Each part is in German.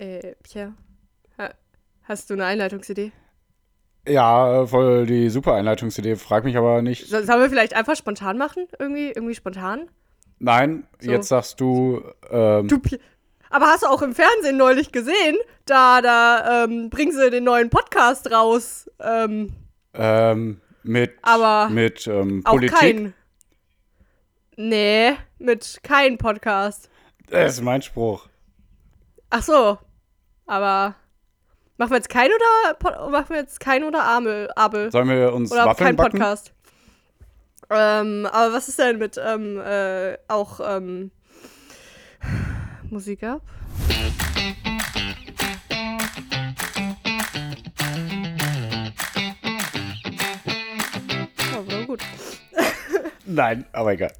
Äh, Pierre, ha hast du eine Einleitungsidee? Ja, voll die super Einleitungsidee. Frag mich aber nicht. So, sollen wir vielleicht einfach spontan machen? Irgendwie, irgendwie spontan? Nein, So. jetzt sagst du. Ähm, Du, aber hast du auch im Fernsehen neulich gesehen? Da, da ähm, bringen sie den neuen Podcast raus. Ähm, ähm, mit Aber mit ähm, auch Politik. kein. Nee, mit kein Podcast. Das ist mein Spruch. Ach so. Aber machen wir jetzt kein oder machen wir jetzt kein oder Amel, Abel? Sollen wir uns Oder Waffeln kein backen? Podcast. Ähm, aber was ist denn mit ähm, äh, auch ähm, Musik ab? Nein, aber egal.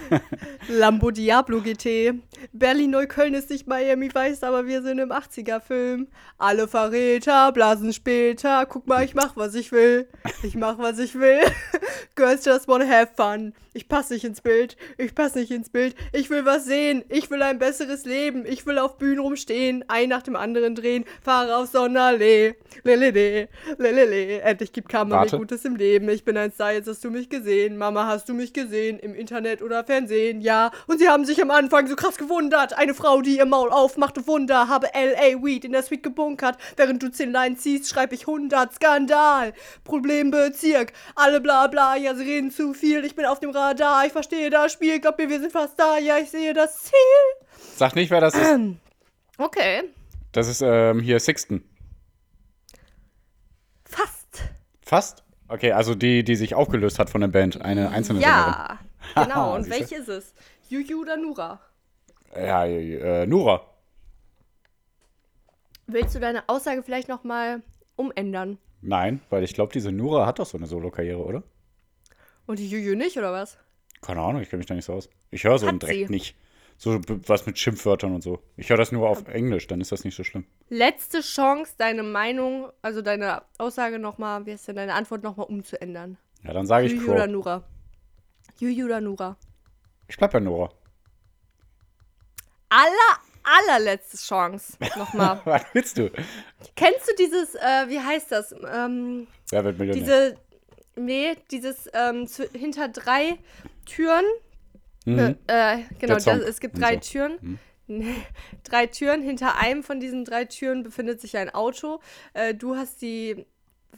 Lambo Diablo GT. Berlin-Neukölln ist nicht Miami Weiß, aber wir sind im 80er-Film. Alle Verräter blasen später. Guck mal, ich mach, was ich will. Ich mach, was ich will. Girls just wanna have fun. Ich passe nicht ins Bild. Ich passe nicht ins Bild. Ich will was sehen. Ich will ein besseres Leben. Ich will auf Bühnen rumstehen. Ein nach dem anderen drehen. Fahre auf Sonderlee. Lelele. Lelele. Endlich gibt Karma mir. Gutes im Leben. Ich bin ein Star, jetzt hast du mich gesehen. Mama, hast du mich gesehen? Im Internet oder Fernsehen? Ja. Und sie haben sich am Anfang so krass gewundert. Eine Frau, die ihr Maul aufmachte, Wunder. Habe L.A. Weed in der Suite gebunkert. Während du 10 Lines ziehst, schreib ich 100. Skandal. Problembezirk. Alle bla bla. Ja, sie reden zu viel. Ich bin auf dem Radar. Ich verstehe das Spiel. Glaub mir, wir sind fast da. Ja, ich sehe das Ziel. Sag nicht, wer das ist. Okay. Das ist ähm, hier Sixten. Fast. Fast? Okay, also die, die sich aufgelöst hat von der Band. Eine einzelne Ja. Genau. Und welche ist es? Juju oder Nura? Sängerin. Ja, äh, Nura. Willst du deine Aussage vielleicht noch mal umändern? Nein, weil ich glaube, diese Nura hat doch so eine Solo-Karriere, oder? Und die Juju nicht, oder was? Keine Ahnung, ich kenne mich da nicht so aus. Ich höre so einen Dreck sie. nicht. So was mit Schimpfwörtern und so. Ich höre das nur auf Englisch, dann ist das nicht so schlimm. Letzte Chance, deine Meinung, also deine Aussage noch mal, wie ist denn deine Antwort noch mal umzuändern? Ja, dann sage ich Juju oder Crow. Nura? Juju oder Nura? Ich bleib bei Nora. Aller, allerletzte Chance nochmal. Was willst du? Kennst du dieses, äh, wie heißt das? Ähm, Wer wird Millionär? diese, nee, dieses ähm, zu, hinter drei Türen. Mhm. Äh, genau, das, es gibt und drei so. Türen. Nee, drei Türen. Hinter einem von diesen drei Türen befindet sich ein Auto. Äh, du hast die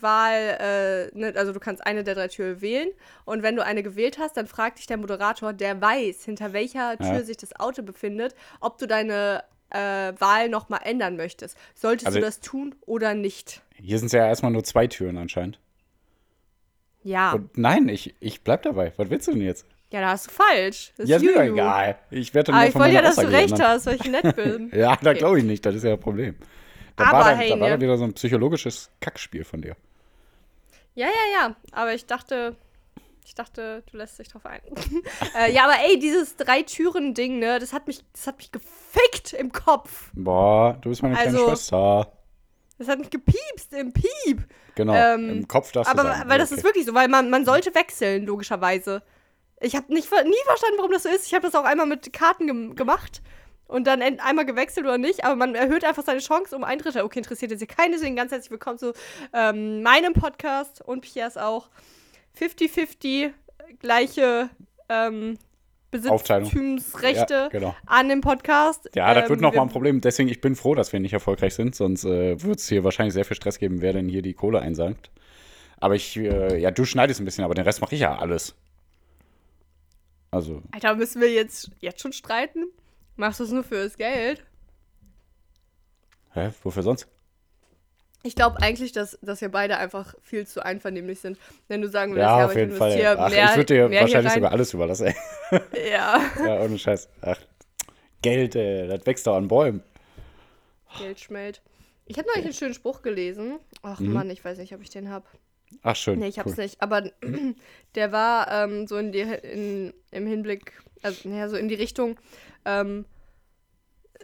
Wahl, äh, ne, also du kannst eine der drei Türen wählen. Und wenn du eine gewählt hast, dann fragt dich der Moderator, der weiß, hinter welcher Tür Ja. sich das Auto befindet, ob du deine äh, Wahl nochmal ändern möchtest. Solltest Also- du das tun oder nicht? Hier sind es ja erstmal nur zwei Türen anscheinend. Ja. Und nein, ich, ich bleib dabei. Was willst du denn jetzt? Ja, da hast du falsch. Das Ja, ist mir egal. Ich werde dann nur ich wollte ja, dass du recht ändern. hast, weil ich nett bin. Ja, da Okay. glaube ich nicht. Das ist ja das Problem. Da Aber war, da, hey, da war ne? da wieder so ein psychologisches Kackspiel von dir. Ja, ja, ja. Aber ich dachte, ich dachte, du lässt dich drauf ein. äh, ja, aber ey, dieses Drei-Türen-Ding, ne, das hat mich, das hat mich gefickt im Kopf. Boah, du bist meine kleine Also- Schwester. Das hat mich gepiepst im Piep. Genau, ähm, im Kopf darfst Aber weil das okay. ist wirklich so, weil man, man sollte wechseln, logischerweise. Ich habe nicht nie verstanden, warum das so ist. Ich habe das auch einmal mit Karten gem gemacht und dann einmal gewechselt oder nicht, aber man erhöht einfach seine Chance um ein Drittel. Okay, interessiert jetzt hier keinen, deswegen ganz herzlich willkommen zu ähm, meinem Podcast und Piers auch. 50-50, gleiche ähm. Besitztumsrechte Ja, genau. an dem Podcast. Ja, das wird Ähm, noch wir- mal ein Problem. Deswegen, ich bin froh, dass wir nicht erfolgreich sind. Sonst äh, wird es hier wahrscheinlich sehr viel Stress geben, wer denn hier die Kohle einsagt. Aber ich, äh, ja, du schneidest ein bisschen, aber den Rest mache ich ja alles. Also, Alter, müssen wir jetzt, jetzt schon streiten? Machst du es nur für das Geld? hä, wofür sonst? Ich glaube eigentlich, dass, dass wir beide einfach viel zu einvernehmlich sind. Wenn du sagen würdest, Ja, ja, auf jeden Fall. Ach, mehr, ich würde dir wahrscheinlich sogar alles überlassen. ey. Ja, ja, ohne Scheiß. Ach, Geld, ey, das wächst doch an Bäumen. Geld schmelzt. Ich habe neulich einen schönen Spruch gelesen. Ach Mhm. Mann, ich weiß nicht, ob ich den habe. Ach, schön. Nee, ich hab's cool. nicht. Aber der war ähm, so in die, in, im Hinblick, also naja, so in die Richtung, ähm,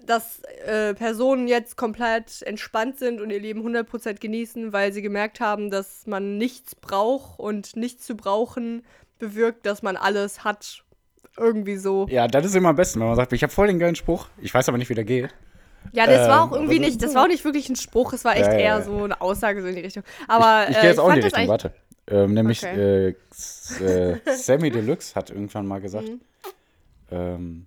dass äh, Personen jetzt komplett entspannt sind und ihr Leben 100% genießen, weil sie gemerkt haben, dass man nichts braucht und nichts zu brauchen bewirkt, dass man alles hat. Irgendwie so. Ja, das ist immer am besten, wenn man sagt, ich habe voll den geilen Spruch. Ich weiß aber nicht, wie der geht. Ja, das war Ähm, auch irgendwie aber so- nicht, das war auch nicht wirklich ein Spruch, es war echt ja, eher so eine Aussage so in die Richtung. Aber Ich äh, gehe jetzt auch in die Richtung, warte. Ähm, nämlich Okay. äh, äh, Sammy Deluxe hat irgendwann mal gesagt, Mhm. ähm,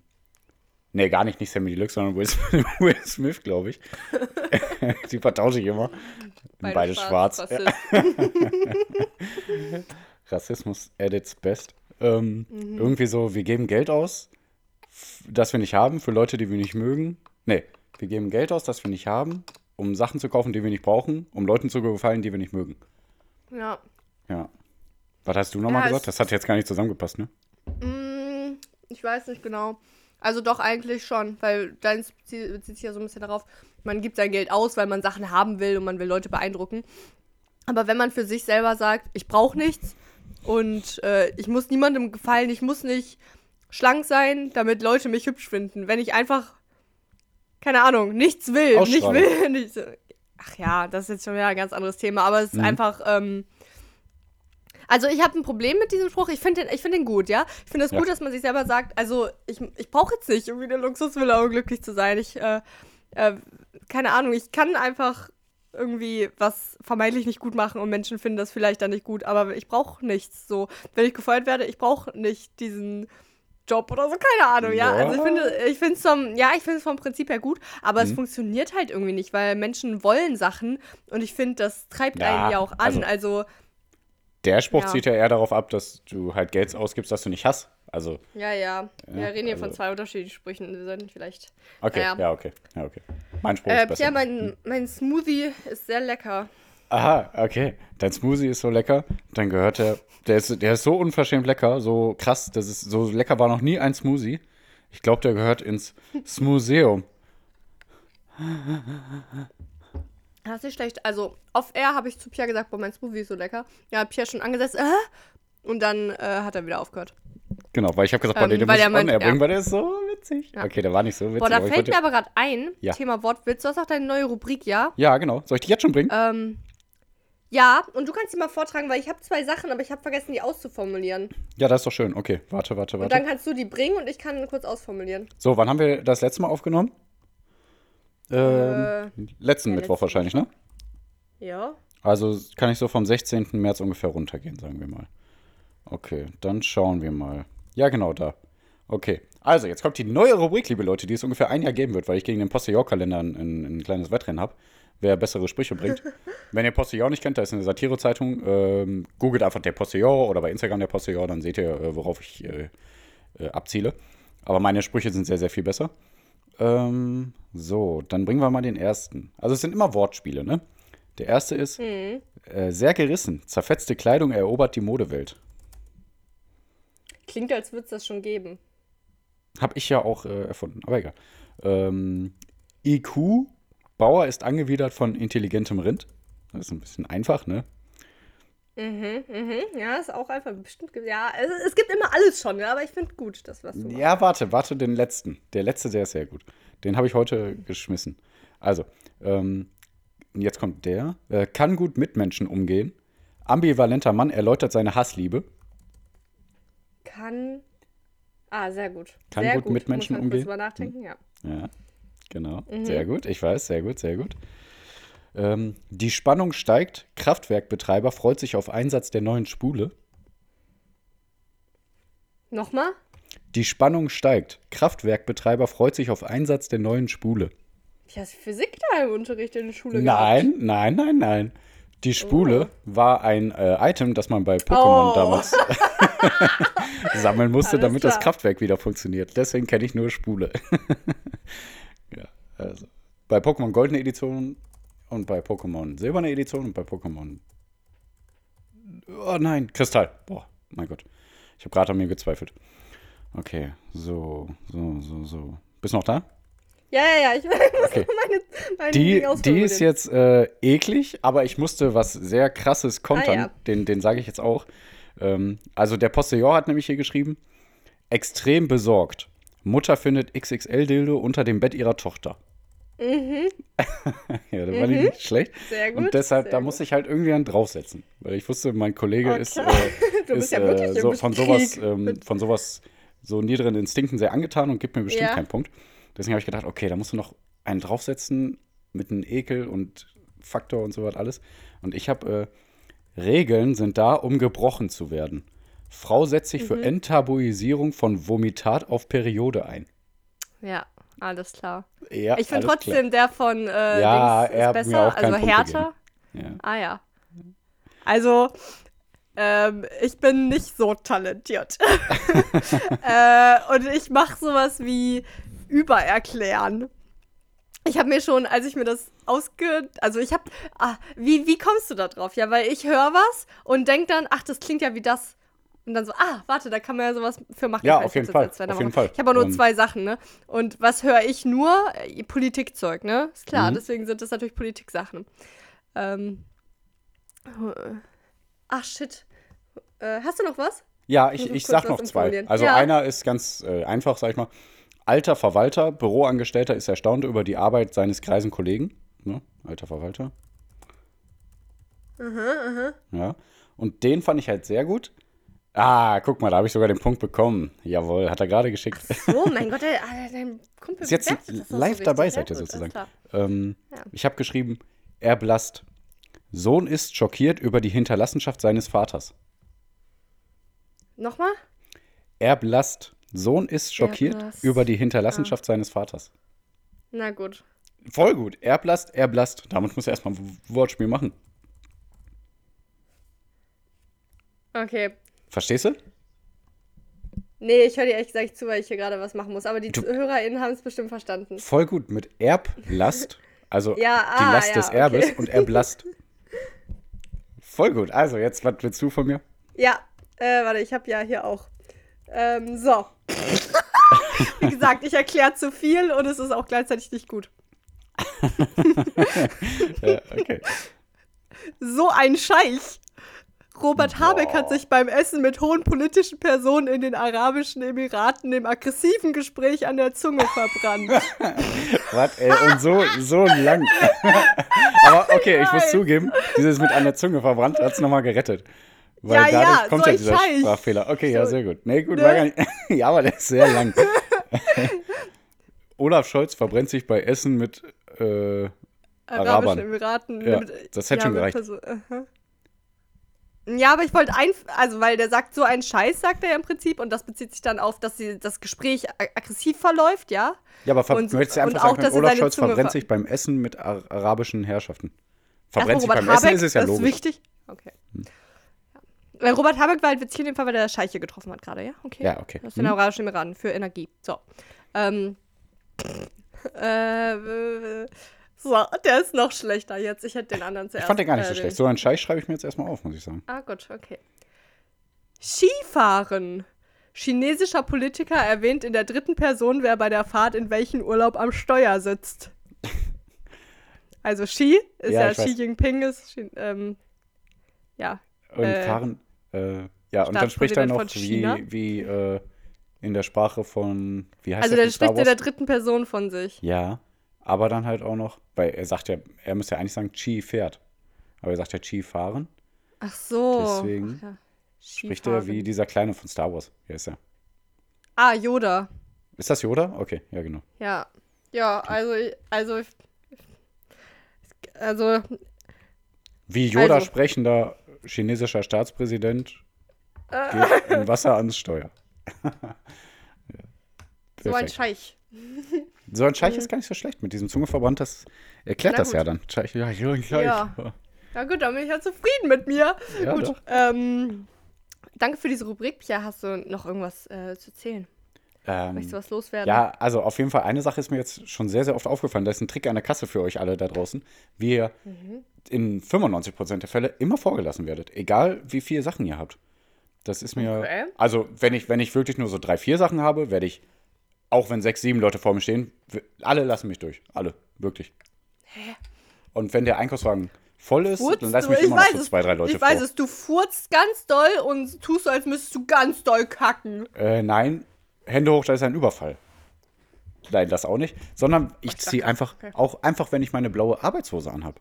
nee, gar nicht, nicht Sammy Deluxe, sondern Will Smith, Will Smith glaube ich. Die vertausche ich immer. Beide, schwarz. Rassist. Rassismus at its best. Ähm, Mhm. Irgendwie so, wir geben Geld aus, das wir nicht haben, für Leute, die wir nicht mögen. Nee, wir geben Geld aus, das wir nicht haben, um Sachen zu kaufen, die wir nicht brauchen, um Leuten zu gefallen, die wir nicht mögen. Ja. Ja. Was hast du nochmal Ja, gesagt? es- Das hat jetzt gar nicht zusammengepasst, ne? Mm, ich weiß nicht genau. Also doch eigentlich schon, weil dein Ziel bezieht sich ja so ein bisschen darauf, man gibt sein Geld aus, weil man Sachen haben will und man will Leute beeindrucken. Aber wenn man für sich selber sagt, ich brauche nichts und äh, ich muss niemandem gefallen, ich muss nicht schlank sein, damit Leute mich hübsch finden. Wenn ich einfach, keine Ahnung, nichts will, nicht will, nicht, ach ja, das ist jetzt schon wieder ein ganz anderes Thema, aber es ist Mhm. einfach, ähm, also ich habe ein Problem mit diesem Spruch. Ich finde den, ich find den gut, ja. Ich finde es Ja. gut, dass man sich selber sagt, also ich, ich brauche jetzt nicht irgendwie eine Luxusvilla, um glücklich zu sein. Ich, äh, äh, keine Ahnung, ich kann einfach irgendwie was vermeintlich nicht gut machen und Menschen finden das vielleicht dann nicht gut, aber ich brauche nichts. So, wenn ich gefeuert werde, ich brauche nicht diesen Job oder so, keine Ahnung, ja. Ja. Also ich finde, ich finde es vom, ja, ich finde es vom Prinzip her gut, aber Mhm. es funktioniert halt irgendwie nicht, weil Menschen wollen Sachen und ich finde, das treibt Ja, einen ja auch an. also- also Der Spruch Ja. zieht ja eher darauf ab, dass du halt Geld ausgibst, das du nicht hast. Also, Ja, ja. Wir Ja, reden hier von also- zwei unterschiedlichen Sprüchen. Wir sollten vielleicht. okay, Ja. ja, okay. Ja, okay. Mein Spruch Äh, ist besser. Pierre, mein, mein Smoothie ist sehr lecker. Aha, okay. Dein Smoothie ist so lecker, dann gehört der, der ist, der ist so unverschämt lecker, so krass, das ist, so lecker war noch nie ein Smoothie. Ich glaube, der gehört ins Smooseum. Das ist nicht schlecht. Also, off-air habe ich zu Pierre gesagt, boah, mein Smoothie ist so lecker. Ja, Pierre schon angesetzt. Äh? Und dann äh, hat er wieder aufgehört. Genau, weil ich habe gesagt, Ähm, boah, den weil muss ich meint- air bringen, ja. weil der ist so witzig. Ja. Okay, der war nicht so witzig. Boah, da fällt mir aber gerade ein, Ja. Thema Wortwitz. Du hast auch deine neue Rubrik, ja? Ja, genau. Soll ich die jetzt schon bringen? Ähm, ja, und du kannst die mal vortragen, weil ich habe zwei Sachen, aber ich habe vergessen, die auszuformulieren. Ja, das ist doch schön. Okay, warte, warte, Und warte. dann kannst du die bringen und ich kann kurz ausformulieren. So, wann haben wir das letzte Mal aufgenommen? Ähm, letzten ja, Mittwoch letzten wahrscheinlich, ne? Ja. Also kann ich so vom 16. März ungefähr runtergehen, sagen wir mal. Okay, dann schauen wir mal. Ja, genau da. Okay, also jetzt kommt die neue Rubrik, liebe Leute, die es ungefähr ein Jahr geben wird, weil ich gegen den Postillon-Kalender ein, ein, ein kleines Wettrennen habe, wer bessere Sprüche bringt. Wenn ihr Postillon nicht kennt, da ist eine Satirezeitung. Ähm, googelt einfach der Postillon oder bei Instagram der Postillon, dann seht ihr, äh, worauf ich äh, äh, abziele. Aber meine Sprüche sind sehr, sehr viel besser. Ähm, so, dann bringen wir mal den ersten. Also es sind immer Wortspiele, ne? Der erste ist äh, sehr gerissen. Zerfetzte Kleidung erobert die Modewelt. Klingt, als würde es das schon geben. Hab ich ja auch äh, erfunden, aber egal. Ähm, IQ, Bauer ist angewidert von intelligentem Rind. Das ist ein bisschen einfach, ne? Mhm, mhm. Ja, ist auch einfach bestimmt. Ja, es, es gibt immer alles schon, ja, aber ich finde gut, das, was du machst. Ja, warte, warte, den letzten. Der letzte, der ist sehr gut. Den habe ich heute geschmissen. Also, ähm, jetzt kommt der. Äh, kann gut mit Menschen umgehen. Ambivalenter Mann erläutert seine Hassliebe. Kann. Ah, sehr gut. Kann sehr gut mit Menschen Muss man umgehen. Kurz drüber nachdenken, ja. Ja, genau. Sehr gut. Ich weiß, sehr gut, sehr gut. Ähm, die Spannung steigt. Kraftwerkbetreiber freut sich auf Einsatz der neuen Spule. Nochmal? Die Spannung steigt. Kraftwerkbetreiber freut sich auf Einsatz der neuen Spule. Ich hast Physik da im Unterricht in der Schule Nein, nein, nein, nein. Die Spule war ein äh, Item, das man bei Pokémon Oh. damals sammeln musste, Alles damit das klar. Kraftwerk wieder funktioniert. Deswegen kenne ich nur Spule. also. Bei Pokémon Goldene Edition und bei Pokémon Silberne Edition und bei Pokémon. Oh nein, Kristall. Boah, mein Gott. Ich habe gerade an mir gezweifelt. Okay, so, so, so, so. Bist du noch da? Ja, ja, ja. Ich muss Okay. meine, meine Die, die ist jetzt äh, eklig, aber ich musste was sehr krasses kontern. Ah, ja. Den, den sage ich jetzt auch. Ähm, also der Postillon hat nämlich hier geschrieben: Extrem besorgt. Mutter findet XXL-Dildo unter dem Bett ihrer Tochter. Mhm. ja, da war die nicht schlecht. Sehr gut. Und deshalb, sehr da gut. muss ich halt irgendwie einen draufsetzen. Weil ich wusste, mein Kollege Okay. ist, äh, ist ja äh, so, von, sowas, ähm, von sowas, so niederen Instinkten sehr angetan und gibt mir bestimmt Ja. keinen Punkt. Deswegen habe ich gedacht, okay, da musst du noch einen draufsetzen mit einem Ekel und Faktor und so was alles. Und ich habe äh, Regeln sind da, um gebrochen zu werden. Frau setzt sich Mhm. für Enttabuisierung von Vomitat auf Periode ein. Ja, alles klar. Ja, Ich finde trotzdem der von äh, Ja, Dings er ist besser, also Punkt härter. Klar. Ja. Ah ja. Also, ähm, ich bin nicht so talentiert. äh, und ich mache sowas wie übererklären. Ich habe mir schon, als ich mir das ausge... Also ich habe... Ah, wie, wie kommst du da drauf? Ja, weil ich höre was und denk dann, ach, das klingt ja wie das. Und dann so, ah, warte, da kann man ja sowas für machen. Ja, auf jeden Fall, auf jeden. Fall. Ich habe auch nur Ähm, zwei Sachen, ne? Und was höre ich nur? Äh, Politikzeug, ne? Ist klar, Mhm. deswegen sind das natürlich Politiksachen. Ähm, Ach, shit. Äh, hast du noch was? Ja, ich, ich sag noch zwei. Also Ja. einer ist ganz äh, einfach, sag ich mal. Alter Verwalter, Büroangestellter ist erstaunt über die Arbeit seines greisen Kollegen. Ne? Alter Verwalter. Ja. Und den fand ich halt sehr gut. Ah, guck mal, da habe ich sogar den Punkt bekommen. Jawohl, hat er gerade geschickt. So, mein Gott, der, ah, dein Kumpel Ist jetzt live so dabei richtig. seid ihr Ja, sozusagen. Ähm, Ja. Ich habe geschrieben, er blast. Sohn ist schockiert über die Hinterlassenschaft seines Vaters. Nochmal? Er blast. Sohn ist schockiert über die Hinterlassenschaft seines Vaters. Na gut. Voll gut. Erblast, erblast. Damit muss er erstmal ein Wortspiel machen. Okay. Verstehst du? Nee, ich höre dir ehrlich gesagt zu, weil ich hier gerade was machen muss. Aber die HörerInnen haben es bestimmt verstanden. Voll gut. Mit Erblast, also Ja, die ah, Last ja, des okay. Erbes und erblast. Voll gut. Also, jetzt, was willst du von mir? Ja, äh, warte, ich habe ja hier auch. Ähm, so. Wie gesagt, ich erkläre zu viel und es ist auch gleichzeitig nicht gut. Äh, okay. So ein Scheich. Robert Habeck hat sich beim Essen mit hohen politischen Personen in den Arabischen Emiraten im aggressiven Gespräch an der Zunge verbrannt. Was, ey, und so, so lang. Aber okay, ich muss zugeben, dieses mit an der Zunge verbrannt hat es nochmal gerettet. Weil Ja, dadurch ja, kommt so ja dieser Scheich. Sprachfehler. Okay, ja, So, sehr gut. Nee, gut, ne? war gar nicht. ja, aber der ist sehr lang. Olaf Scholz verbrennt sich bei Essen mit. Äh, Arabischen Arabern. Emiraten. Ja, mit- das hätte schon mit gereicht. Perso- aha. Ja, aber ich wollte ein, also weil der sagt so einen Scheiß, sagt er ja im Prinzip, und das bezieht sich dann auf, dass sie, das Gespräch ag- aggressiv verläuft, ja. ja, aber Und- du ja und einfach sagen dass Olaf Scholz Zunge verbrennt ver- sich beim Essen mit ar arabischen Herrschaften. Verbrennt sich beim Essen Habeck, ist es ja das logisch. Hm. ist wichtig. Okay. Ja. Weil Robert Habeck war halt witzig in dem Fall, weil der Scheiche getroffen hat gerade, ja? Okay. Ja, okay. Aus den Hm. Arabischen Emiraten für Energie. So. Ähm. äh, äh, so, der ist noch schlechter jetzt. Ich hätte den anderen Ich zuerst. fand den gar nicht äh, so den- schlecht. So einen Scheich schreibe ich mir jetzt erstmal auf, muss ich sagen. Ah, gut, okay. Skifahren. Chinesischer Politiker erwähnt in der dritten Person, wer bei der Fahrt in welchen Urlaub am Steuer sitzt. Also Xi ist Ja, ja, ich weiß. Xi Jinping ist Xi, ähm, ja. Und Äh, fahren. Äh, ja, und dann spricht er noch wie, wie äh, in der Sprache von. Wie heißt Also der spricht in der dritten Person von sich. Ja, aber dann halt auch noch, weil er sagt ja, er müsste ja eigentlich sagen, Chi fährt. Aber er sagt ja Chi fahren. Ach so. Deswegen Ach ja. Spricht er wie dieser Kleine von Star Wars. Wie ist er? Ah, Yoda. Ist das Yoda? Okay, ja, genau. Ja. Ja, also, also, also, Wie Yoda Also. sprechender chinesischer Staatspräsident Äh. geht im Wasser ans Steuer. ja. so ein. Scheich. So ein Scheich ist gar nicht so schlecht. Mit diesem Zungeverband, das erklärt das ja dann. Scheich, ja, ja. Ja. Ja gut, dann bin ich ja zufrieden mit mir. Ja, gut. Ähm, danke für diese Rubrik. Pia, hast du noch irgendwas äh, zu erzählen? Möchtest du Ähm, was loswerden? ja, also auf jeden Fall, eine Sache ist mir jetzt schon sehr, sehr oft aufgefallen. Da ist ein Trick an der Kasse für euch alle da draußen, wie ihr Mhm. in 95% der Fälle immer vorgelassen werdet. Egal, wie viele Sachen ihr habt. Das ist mir. Okay. Also, wenn ich, wenn ich wirklich nur so drei, vier Sachen habe, werde ich, auch wenn sechs, sieben Leute vor mir stehen, alle lassen mich durch. Alle. Wirklich. Und wenn der Einkaufswagen voll ist, Furzt dann lass mich ich immer noch so zwei, drei Leute Ich weiß vor. es, du furzt ganz doll und tust so, als müsstest du ganz doll kacken. Äh, nein, Hände hoch, da ist ein Überfall. Nein, das auch nicht. Sondern ich ziehe einfach, okay. auch einfach, wenn ich meine blaue Arbeitshose anhab.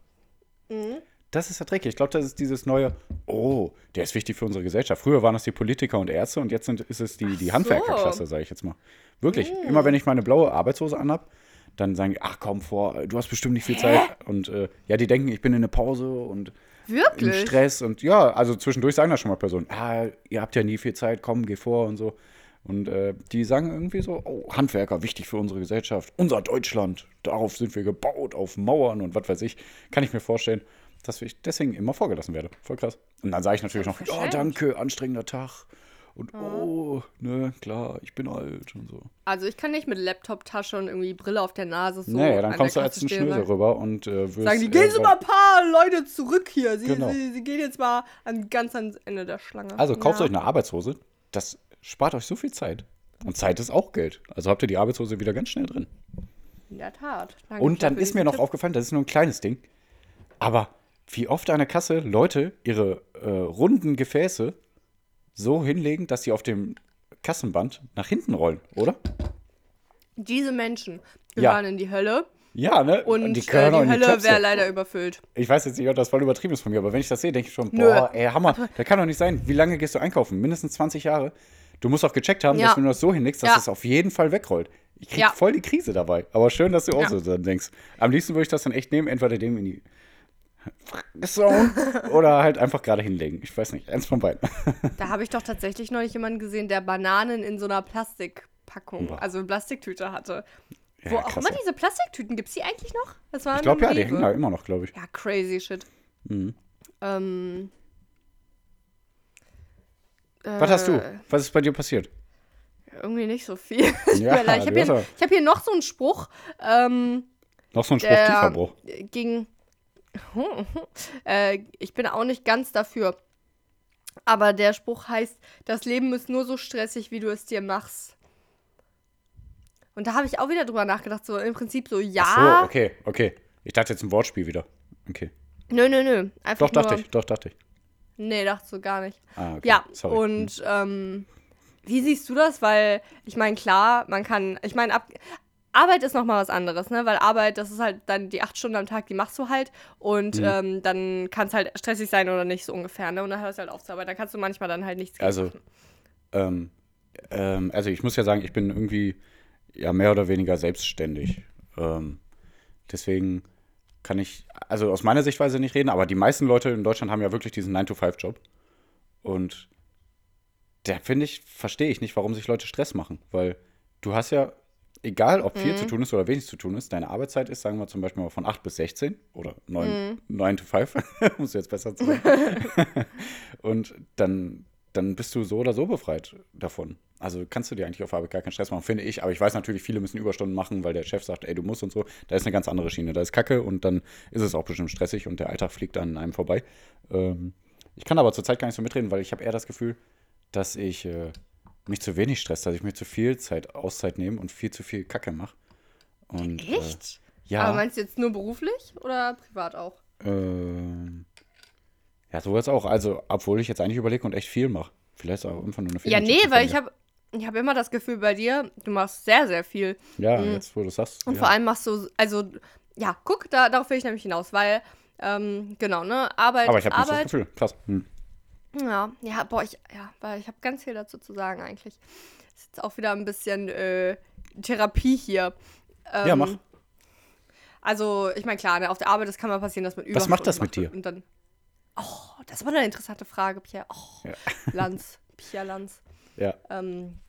Mhm. Das ist der Trick. Ich glaube, das ist dieses neue, oh, der ist wichtig für unsere Gesellschaft. Früher waren das die Politiker und Ärzte und jetzt sind, ist es die, die Handwerkerklasse, sage ich jetzt mal. Wirklich. Mhm. Immer wenn ich meine blaue Arbeitshose anhab, dann sagen die, ach komm vor, du hast bestimmt nicht viel Zeit. Und äh, ja, die denken, ich bin in eine Pause und im Wirklich? Stress. Und ja, also zwischendurch sagen das schon mal Personen, ah, ihr habt ja nie viel Zeit, komm, geh vor und so. Und äh, die sagen irgendwie so, oh, Handwerker, wichtig für unsere Gesellschaft, unser Deutschland, darauf sind wir gebaut, auf Mauern und was weiß ich. Kann ich mir vorstellen, dass ich deswegen immer vorgelassen werde. Voll krass. Und dann sage ich natürlich noch, ja, Selbstverständlich. danke, anstrengender Tag. Und oh, ne, klar, ich bin alt und so. Also ich kann nicht mit Laptop-Tasche und irgendwie Brille auf der Nase so. nee, dann an kommst du als ein Schnösel sagen- rüber und äh, wirst. Sagen die, gehen Sie mal ein paar Leute zurück hier. Sie, Genau. sie, sie gehen jetzt mal an, ganz ans Ende der Schlange. Also kauft ja. euch eine Arbeitshose, das spart euch so viel Zeit. Und Zeit ist auch Geld. Also habt ihr die Arbeitshose wieder ganz schnell drin. In der Tat. Danke Und dann ist mir noch Tipp. aufgefallen, das ist nur ein kleines Ding, aber wie oft an der Kasse Leute ihre äh, runden Gefäße so hinlegen, dass sie auf dem Kassenband nach hinten rollen, oder? Diese Menschen Ja. gehören in die Hölle Ja, ne? und die die, äh, die in Hölle wäre leider überfüllt. Ich weiß jetzt nicht, ob das voll übertrieben ist von mir, aber wenn ich das sehe, denke ich schon, Nö. boah, ey, Hammer, das kann doch nicht sein. Wie lange gehst du einkaufen? Mindestens 20 Jahre. Du musst auch gecheckt haben, Ja. dass wenn du das so hinlegst, dass Ja. das auf jeden Fall wegrollt. Ich krieg Ja. voll die Krise dabei. Aber schön, dass du auch Ja. so dann denkst. Am liebsten würde ich das dann echt nehmen, entweder dem in die Fresse oder halt einfach gerade hinlegen. Ich weiß nicht, eins von beiden. Da habe ich doch tatsächlich noch nicht jemanden gesehen, der Bananen in so einer Plastikpackung, Boah. also Plastiktüte hatte. Ja, Wo auch krass, immer ey. diese Plastiktüten, gibt es die eigentlich noch? Das war Ich glaube ja, im die Rewe. hängen da immer noch, glaube ich. Ja, crazy shit. Mhm. Ähm, Was hast du? äh, Was ist bei dir passiert? Irgendwie nicht so viel. Ja, ich habe hier, hab hier noch so einen Spruch. Ähm, Noch so ein Spruch Tieferbruch. ging. äh, ich bin auch nicht ganz dafür. Aber der Spruch heißt: Das Leben ist nur so stressig, wie du es dir machst. Und da habe ich auch wieder drüber nachgedacht. So im Prinzip so, ja. Ach so, okay, okay. Ich dachte jetzt ein Wortspiel wieder. Okay. Nö, nö, nö. Einfach Doch, dachte ich, doch, dachte ich. Nee, dachte so gar nicht. Ah, okay. Ja, Sorry. Und ähm, wie siehst du das? Weil, ich meine, klar, man kann, ich meine, ab, Arbeit ist nochmal was anderes, ne? Weil Arbeit, das ist halt dann die acht Stunden am Tag, die machst du halt. Und Mhm. ähm, dann kann es halt stressig sein oder nicht, so ungefähr, ne? Und dann hörst du halt auf zur Arbeit. Dann kannst du manchmal dann halt nichts Also. Ähm, ähm, also ich muss ja sagen, ich bin irgendwie ja mehr oder weniger selbstständig. Ähm, deswegen kann ich, also aus meiner Sichtweise nicht reden, aber die meisten Leute in Deutschland haben ja wirklich diesen 9-to-5-Job. Und da finde ich, verstehe ich nicht, warum sich Leute Stress machen. Weil du hast ja, egal ob viel zu tun ist oder wenig zu tun ist, deine Arbeitszeit ist, sagen wir zum Beispiel mal von 8 bis 16 oder 9, 9 to 5, muss jetzt besser zu sagen. Und dann, dann bist du so oder so befreit davon. Also kannst du dir eigentlich auf Arbeit gar keinen Stress machen, finde ich. Aber ich weiß natürlich, viele müssen Überstunden machen, weil der Chef sagt, ey, du musst und so. Da ist eine ganz andere Schiene. Da ist Kacke und dann ist es auch bestimmt stressig und der Alltag fliegt dann an einem vorbei. Ähm, ich kann aber zurzeit gar nicht so mitreden, weil ich habe eher das Gefühl, dass ich äh, mich zu wenig stress, dass ich mir zu viel Zeit Auszeit nehme und viel zu viel Kacke mache. Und, Echt? Äh, ja. Aber meinst du jetzt nur beruflich oder privat auch? Ähm, ja, so jetzt auch. Also, obwohl ich jetzt eigentlich überlege und echt viel mache. Vielleicht auch einfach nur eine Ja, nee, weil ich habe ich hab immer das Gefühl bei dir, du machst sehr, sehr viel. Ja, jetzt wo du sagst. Und ja. vor allem machst du, also, ja, guck, da, darauf will ich nämlich hinaus, weil, ähm, genau, ne, Arbeit Aber ich habe nicht das. Gefühl. Krass. Hm. Ja, ja, boah, ich, ja, weil ich habe ganz viel dazu zu sagen eigentlich. Ist jetzt auch wieder ein bisschen äh, Therapie hier. Ähm, Ja, mach. Also, ich meine, klar, ne, auf der Arbeit, das kann mal passieren, dass man Was macht das mit macht Und dann, oh, das war eine interessante Frage, Pierre. Oh, Ja. Lanz, Pierre Lanz. Ja. Ähm,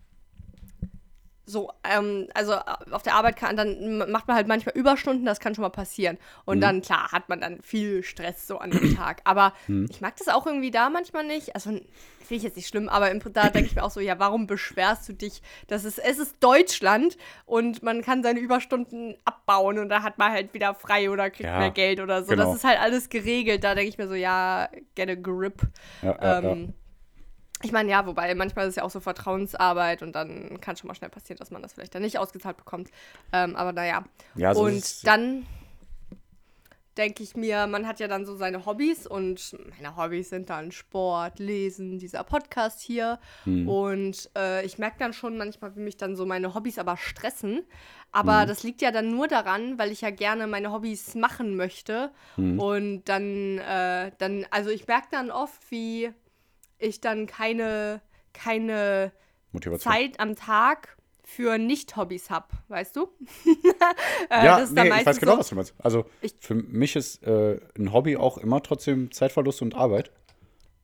so, ähm, also äh, auf der Arbeit kann, dann macht man halt manchmal Überstunden, das kann schon mal passieren. Und Mhm. dann, klar, hat man dann viel Stress so an dem Tag. Aber Mhm. ich mag das auch irgendwie da manchmal nicht. Also, finde ich jetzt nicht schlimm, aber im, da denke ich mir auch so, ja, warum beschwerst du dich? Das ist, es ist Deutschland und man kann seine Überstunden abbauen und da hat man halt wieder frei oder kriegt Ja, mehr Geld oder so. genau. Das ist halt alles geregelt. Da denke ich mir so, ja, get a grip. Ja, ja, ja. Ich meine, ja, wobei manchmal ist es ja auch so Vertrauensarbeit und dann kann schon mal schnell passieren, dass man das vielleicht dann nicht ausgezahlt bekommt. Ähm, aber naja. Ja, so und dann denke ich mir, man hat ja dann so seine Hobbys und meine Hobbys sind dann Sport, Lesen, dieser Podcast hier. Hm. Und äh, ich merke dann schon manchmal, wie mich dann so meine Hobbys aber stressen. Aber das liegt ja dann nur daran, weil ich ja gerne meine Hobbys machen möchte. Und dann, äh, dann, also ich merke dann oft, wie ich dann keine, keine Motivation. Zeit am Tag für Nicht-Hobbys habe, weißt du? Äh, ja, nee, ich weiß genau, so- was du meinst. Also Ich- für mich ist äh, ein Hobby auch immer trotzdem Zeitverlust und Arbeit.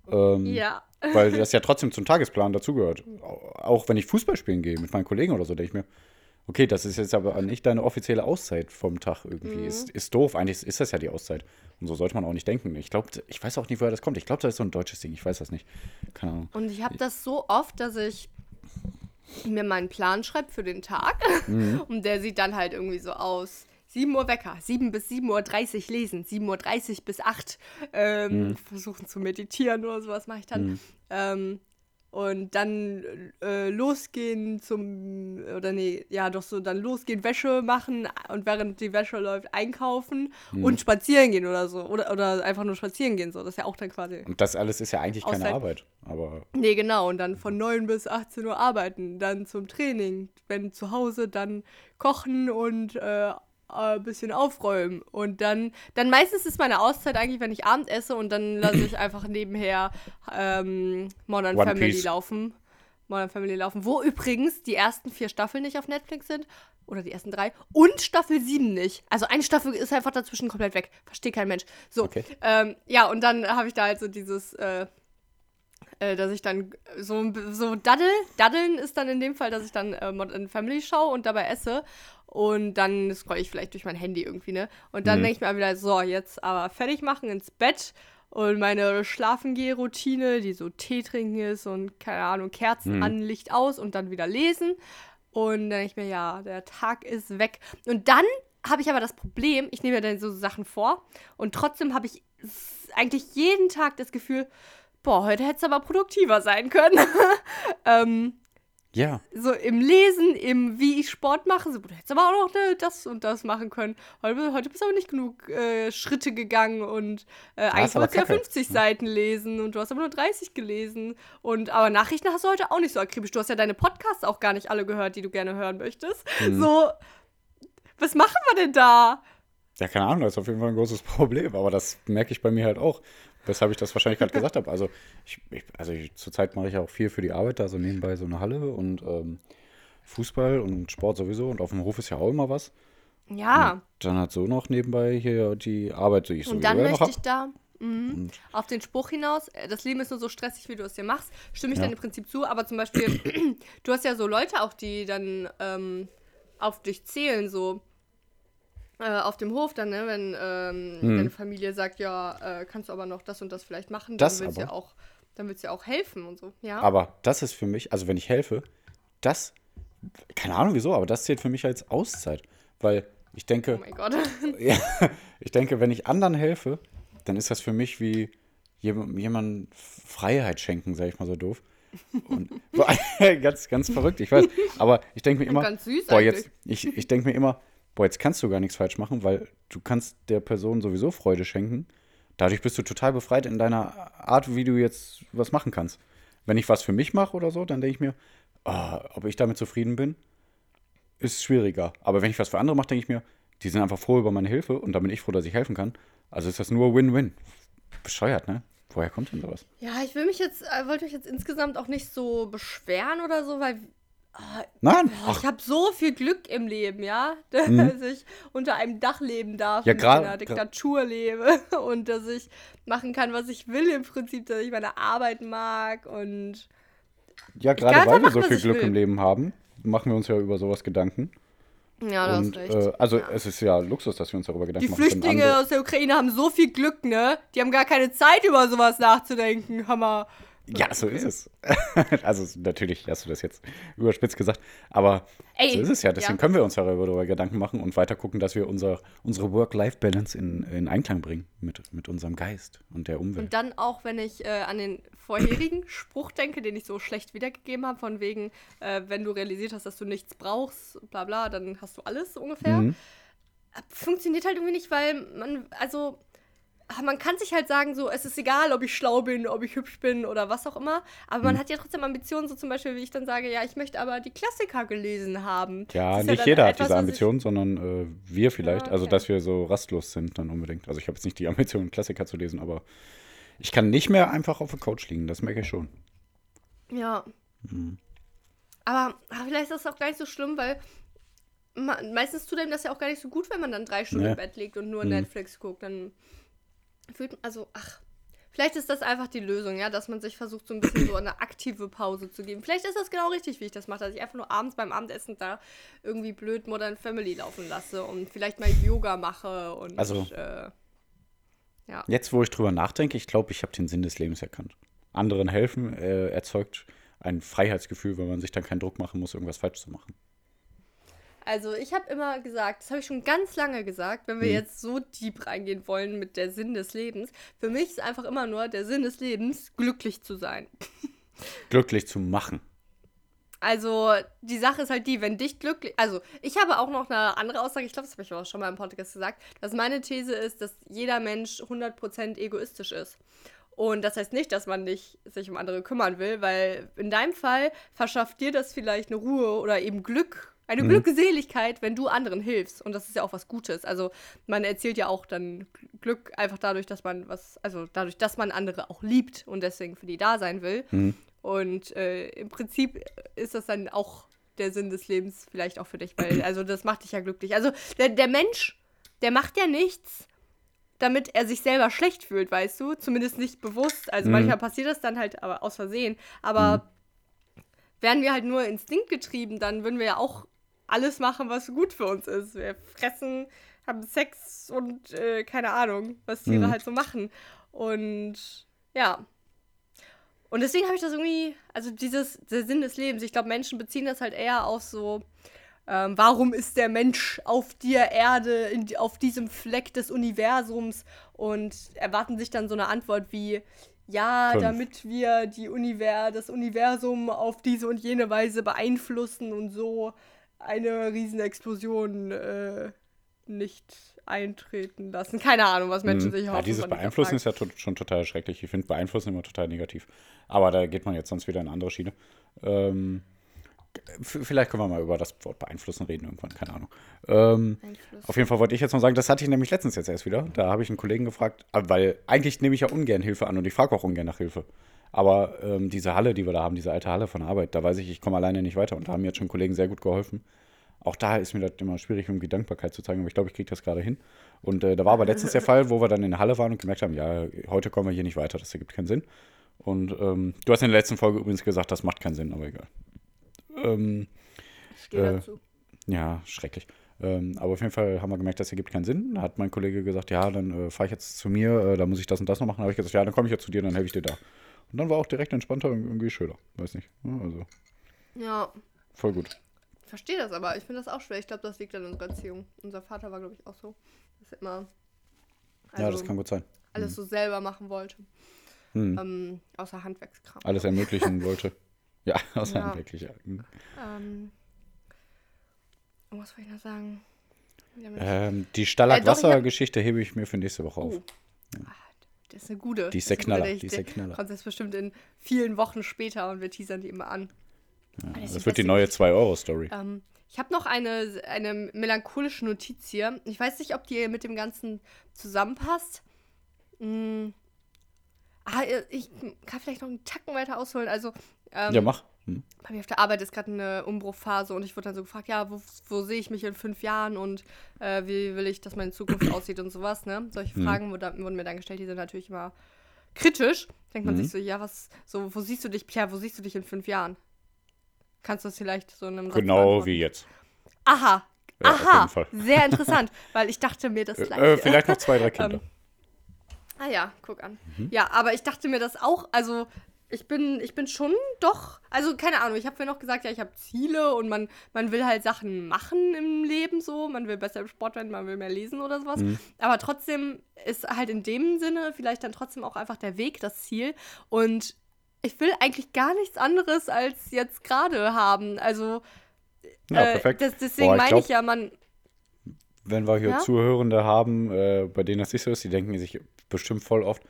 Ähm, Ja. Weil das ja trotzdem zum Tagesplan dazugehört. Au- Auch wenn ich Fußball spielen gehe mit meinen Kollegen oder so, denke ich mir, okay, das ist jetzt aber nicht deine offizielle Auszeit vom Tag irgendwie. Mhm. Ist, ist doof. Eigentlich ist das ja die Auszeit. Und so sollte man auch nicht denken. Ich glaube, ich weiß auch nicht, woher das kommt. Ich glaube, das ist so ein deutsches Ding. Ich weiß das nicht. Keine Ahnung. Und ich habe das so oft, dass ich mir meinen Plan schreibe für den Tag. Mhm. Und der sieht dann halt irgendwie so aus. 7 Uhr Wecker, 7 bis 7.30 Uhr lesen, 7.30 Uhr bis 8 ähm, Mhm. versuchen zu meditieren oder sowas mache ich dann. Ähm, und dann äh, losgehen zum, oder nee, ja doch so, dann losgehen, Wäsche machen und während die Wäsche läuft, einkaufen Mhm. und spazieren gehen oder so. Oder, oder einfach nur spazieren gehen, so. Das ist ja auch dann quasi Und das alles ist ja eigentlich keine Auszeit. Arbeit. Aber Nee, genau. Und dann von 9 bis 18 Uhr arbeiten, dann zum Training. Wenn zu Hause, dann kochen und äh, ein bisschen aufräumen. Und dann, dann meistens ist meine Auszeit eigentlich, wenn ich Abend esse und dann lasse ich einfach nebenher ähm, Modern One Family Piece. laufen. Modern Family laufen. Wo übrigens die ersten vier Staffeln nicht auf Netflix sind. Oder die ersten drei. Und Staffel 7 nicht. Also eine Staffel ist einfach dazwischen komplett weg. Versteht kein Mensch. So. Okay. Ähm, ja, und dann habe ich da halt so dieses. Äh, äh, dass ich dann so, so daddel, daddeln ist dann in dem Fall, dass ich dann äh, Modern Family schaue und dabei esse und dann scroll ich vielleicht durch mein Handy irgendwie, ne? Und dann Mhm. denke ich mir wieder, so, jetzt aber fertig machen, ins Bett und meine Schlafengeh-Routine, die so Tee trinken ist und, keine Ahnung, Kerzen Mhm. an, Licht aus und dann wieder lesen und dann denke ich mir, ja, der Tag ist weg. Und dann habe ich aber das Problem, ich nehme mir dann so Sachen vor und trotzdem habe ich eigentlich jeden Tag das Gefühl, boah, heute hätte es aber produktiver sein können. ähm, ja, so im Lesen, im wie ich Sport mache, so, du hättest aber auch noch ne, das und das machen können. Heute, heute bist du aber nicht genug äh, Schritte gegangen und äh, eigentlich wolltest du ja kacke. 50 Seiten lesen und du hast aber nur 30 gelesen. Und aber Nachrichten hast du heute auch nicht so akribisch. Du hast ja deine Podcasts auch gar nicht alle gehört, die du gerne hören möchtest. Mhm. So, was machen wir denn da? Ja, keine Ahnung, das ist auf jeden Fall ein großes Problem, aber das merke ich bei mir halt auch, weshalb ich das wahrscheinlich gerade gesagt habe. Also, ich, ich, also ich, zurzeit mache ich auch viel für die Arbeit, da so nebenbei so eine Halle und ähm, Fußball und Sport sowieso und auf dem Hof ist ja auch immer was. Ja, Dann hat so noch nebenbei hier die Arbeit, die ich sowieso und dann möchte ich da mhm, auf den Spruch hinaus, äh, das Leben ist nur so stressig, wie du es dir machst, stimme ich Ja. dann im Prinzip zu, aber zum Beispiel, du hast ja so Leute auch, die dann ähm, auf dich zählen, so äh, auf dem Hof dann, ne, wenn ähm, Mhm. deine Familie sagt, ja, äh, kannst du aber noch das und das vielleicht machen, Das dann willst du ja auch, dann willst ja auch helfen und so, ja. Aber das ist für mich, also wenn ich helfe, das, keine Ahnung wieso, aber das zählt für mich als Auszeit. Weil ich denke, oh mein Gott. Ja, ich denke, wenn ich anderen helfe, dann ist das für mich wie jem- jemand Freiheit schenken, sag ich mal so doof. Und, ganz, ganz verrückt, ich weiß. Aber ich denke mir immer, ganz süß boah, jetzt, ich, ich denke mir immer, boah, jetzt kannst du gar nichts falsch machen, weil du kannst der Person sowieso Freude schenken. Dadurch bist du total befreit in deiner Art, wie du jetzt was machen kannst. Wenn ich was für mich mache oder so, dann denke ich mir, ah, ob ich damit zufrieden bin, ist schwieriger. Aber wenn ich was für andere mache, denke ich mir, die sind einfach froh über meine Hilfe und da bin ich froh, dass ich helfen kann. Also ist das nur Win-Win. Bescheuert, ne? Woher kommt denn sowas? Ja, ich will mich jetzt, äh, wollte mich jetzt insgesamt auch nicht so beschweren oder so, weil Nein! Boah, ich habe so viel Glück im Leben, ja, dass ich unter einem Dach leben darf, Mhm. Ja, in einer Diktatur lebe und dass ich machen kann, was ich will im Prinzip, dass ich meine Arbeit mag und Ja, gerade weil wir so viel Glück will. im Leben haben, machen wir uns ja über sowas Gedanken. ja, du und hast recht. äh, also ja. es ist ja Luxus, dass wir uns darüber Gedanken Die machen. können. Flüchtlinge Andere- aus der Ukraine haben so viel Glück, ne? Die haben gar keine Zeit, über sowas nachzudenken. Hammer. Ja, so ist es. also natürlich hast du das jetzt überspitzt gesagt, aber Ey, so ist es ja. Deswegen ja. können wir uns darüber, darüber Gedanken machen und weiter gucken, dass wir unser, unsere Work-Life-Balance in, in Einklang bringen mit, mit unserem Geist und der Umwelt. Und dann auch, wenn ich äh, an den vorherigen Spruch denke, den ich so schlecht wiedergegeben habe, von wegen, äh, wenn du realisiert hast, dass du nichts brauchst, bla bla, dann hast du alles so ungefähr. Mhm. Funktioniert halt irgendwie nicht, weil man, also, man kann sich halt sagen, so, es ist egal, ob ich schlau bin, ob ich hübsch bin oder was auch immer, aber Mhm. man hat ja trotzdem Ambitionen, so zum Beispiel, wie ich dann sage, ja, ich möchte aber die Klassiker gelesen haben. Ja, nicht dann jeder hat etwas, diese was ich- Ambition, sondern äh, wir vielleicht. Ja, Also, dass wir so rastlos sind dann unbedingt. Also, ich habe jetzt nicht die Ambition, Klassiker zu lesen, aber ich kann nicht mehr einfach auf der Couch liegen. Das merke ich schon. Ja. Mhm. Aber, aber vielleicht ist das auch gar nicht so schlimm, weil meistens tut einem das ja auch gar nicht so gut, wenn man dann drei Stunden Nee. im Bett liegt und nur Mhm. Netflix guckt. Dann fühlt also, ach. Vielleicht ist das einfach die Lösung, ja, dass man sich versucht, so ein bisschen so eine aktive Pause zu geben. Vielleicht ist das genau richtig, wie ich das mache, dass ich einfach nur abends beim Abendessen da irgendwie blöd Modern Family laufen lasse und vielleicht mal Yoga mache und Also- äh, ja. Jetzt, wo ich drüber nachdenke, ich glaube, ich habe den Sinn des Lebens erkannt. Anderen helfen äh, erzeugt ein Freiheitsgefühl, weil man sich dann keinen Druck machen muss, irgendwas falsch zu machen. Also ich habe immer gesagt, das habe ich schon ganz lange gesagt, wenn wir Mhm. jetzt so deep reingehen wollen mit der Sinn des Lebens. Für mich ist einfach immer nur der Sinn des Lebens, glücklich zu sein. Glücklich zu machen. Also die Sache ist halt die, wenn dich glücklich... Also ich habe auch noch eine andere Aussage, ich glaube, das habe ich auch schon mal im Podcast gesagt, dass meine These ist, dass jeder Mensch 100% egoistisch ist. Und das heißt nicht, dass man nicht sich um andere kümmern will, weil in deinem Fall verschafft dir das vielleicht eine Ruhe oder eben Glück, eine Mhm. Glückseligkeit, wenn du anderen hilfst. Und das ist ja auch was Gutes. Also man erzielt ja auch dann Glück einfach dadurch, dass man was, also dadurch, dass man andere auch liebt und deswegen für die da sein will. Mhm. Und äh, im Prinzip ist das dann auch der Sinn des Lebens vielleicht auch für dich, weil also das macht dich ja glücklich. Also der, der Mensch, der macht ja nichts, damit er sich selber schlecht fühlt, weißt du? Zumindest nicht bewusst. Also Mhm. manchmal passiert das dann halt aber aus Versehen. Aber wären wir halt nur instinktgetrieben, dann würden wir ja auch alles machen, was gut für uns ist. Wir fressen, haben Sex und äh, keine Ahnung, was Tiere Mhm. halt so machen. Und ja. Und deswegen habe ich das irgendwie, also dieses, der Sinn des Lebens, ich glaube, Menschen beziehen das halt eher auf so, ähm, warum ist der Mensch auf der Erde, in, auf diesem Fleck des Universums und erwarten sich dann so eine Antwort wie, ja, Fünf. damit wir die Univer das Universum auf diese und jene Weise beeinflussen und so eine Riesenexplosion äh, nicht eintreten lassen. Keine Ahnung, was Menschen sich Mhm. ja, hoffen. dieses von dieser Beeinflussen ist ja to schon total schrecklich. Ich finde Beeinflussen immer total negativ. Aber da geht man jetzt sonst wieder in eine andere Schiene. Ähm, vielleicht können wir mal über das Wort Beeinflussen reden irgendwann, keine Ahnung. Ähm, auf jeden Fall wollte ich jetzt noch sagen, das hatte ich nämlich letztens jetzt erst wieder. Da habe ich einen Kollegen gefragt, äh, weil eigentlich nehme ich ja ungern Hilfe an und ich frage auch ungern nach Hilfe. Aber ähm, diese Halle, die wir da haben, diese alte Halle von Arbeit, da weiß ich, ich komme alleine nicht weiter. Und da haben mir jetzt schon Kollegen sehr gut geholfen. Auch da ist mir das immer schwierig, irgendwie Dankbarkeit zu zeigen, aber ich glaube, ich kriege das gerade hin. Und äh, da war aber letztens der Fall, wo wir dann in der Halle waren und gemerkt haben, ja, heute kommen wir hier nicht weiter, das ergibt keinen Sinn. Und ähm, du hast in der letzten Folge übrigens gesagt, das macht keinen Sinn, aber egal. Ähm, Ich stehe äh, dazu. ja, schrecklich. Ähm, aber auf jeden Fall haben wir gemerkt, das ergibt keinen Sinn. Da hat mein Kollege gesagt, ja, dann äh, fahre ich jetzt zu mir, äh, da muss ich das und das noch machen. Da habe ich gesagt, ja, dann komme ich jetzt zu dir, dann helfe ich dir da. Und dann war auch direkt entspannter und irgendwie schöner. Weiß nicht. Ja, also, Ja, voll gut. ich verstehe das aber. Ich finde das auch schwer. Ich glaube, das liegt an unserer Erziehung. Unser Vater war, glaube ich, auch so. Dass er immer ja, das kann gut sein. alles so selber machen wollte. Hm. Ähm, außer Handwerkskram. Alles ermöglichen wollte. Ja, außer Ja. wirklich. Ja. Hm. Ähm, was wollte ich noch sagen? Ja. Ähm, die Äh, Stalag-Wasser-Geschichte hebe ich mir für nächste Woche auf. Oh. Ah, Das ist eine gute. Die ist der Knaller, die ist der Knaller. Kommt jetzt bestimmt in vielen Wochen später und wir teasern die immer an. Ja, das das wird die neue Geschichte. 2-Euro-Story. Ähm, ich habe noch eine, eine melancholische Notiz hier. Ich weiß nicht, ob die mit dem Ganzen zusammenpasst. Hm. Ah, ich kann vielleicht noch einen Tacken weiter ausholen. Also, ähm, ja, mach. Hm. bei mir auf der Arbeit ist gerade eine Umbruchphase und ich wurde dann so gefragt, ja, wo, wo sehe ich mich in fünf Jahren und äh, wie will ich, dass meine Zukunft aussieht und sowas, ne? Solche Mhm. Fragen wurden, wurden mir dann gestellt, die sind natürlich immer kritisch. Denkt man Mhm. sich so, ja, was, so, wo siehst du dich, Pierre, wo siehst du dich in fünf Jahren? Kannst du das vielleicht so in einem Satz Genau wie jetzt. Aha, Ja, aha, sehr interessant, weil ich dachte mir das Äh, gleiche. äh, vielleicht noch zwei, drei Kinder. Ähm, Ah ja, guck an. Mhm. Ja, aber ich dachte mir das auch, also ich bin, ich bin schon doch, also keine Ahnung, ich habe mir noch gesagt, ja, ich habe Ziele und man, man will halt Sachen machen im Leben so, man will besser im Sport werden, man will mehr lesen oder sowas. Mhm. Aber trotzdem ist halt in dem Sinne vielleicht dann trotzdem auch einfach der Weg das Ziel. Und ich will eigentlich gar nichts anderes als jetzt gerade haben. Also ja, äh, perfekt. das, deswegen Boah, ich meine ich ja, man, Wenn wir hier Ja? Zuhörende haben, äh, bei denen das nicht so ist, die denken sich bestimmt voll oft,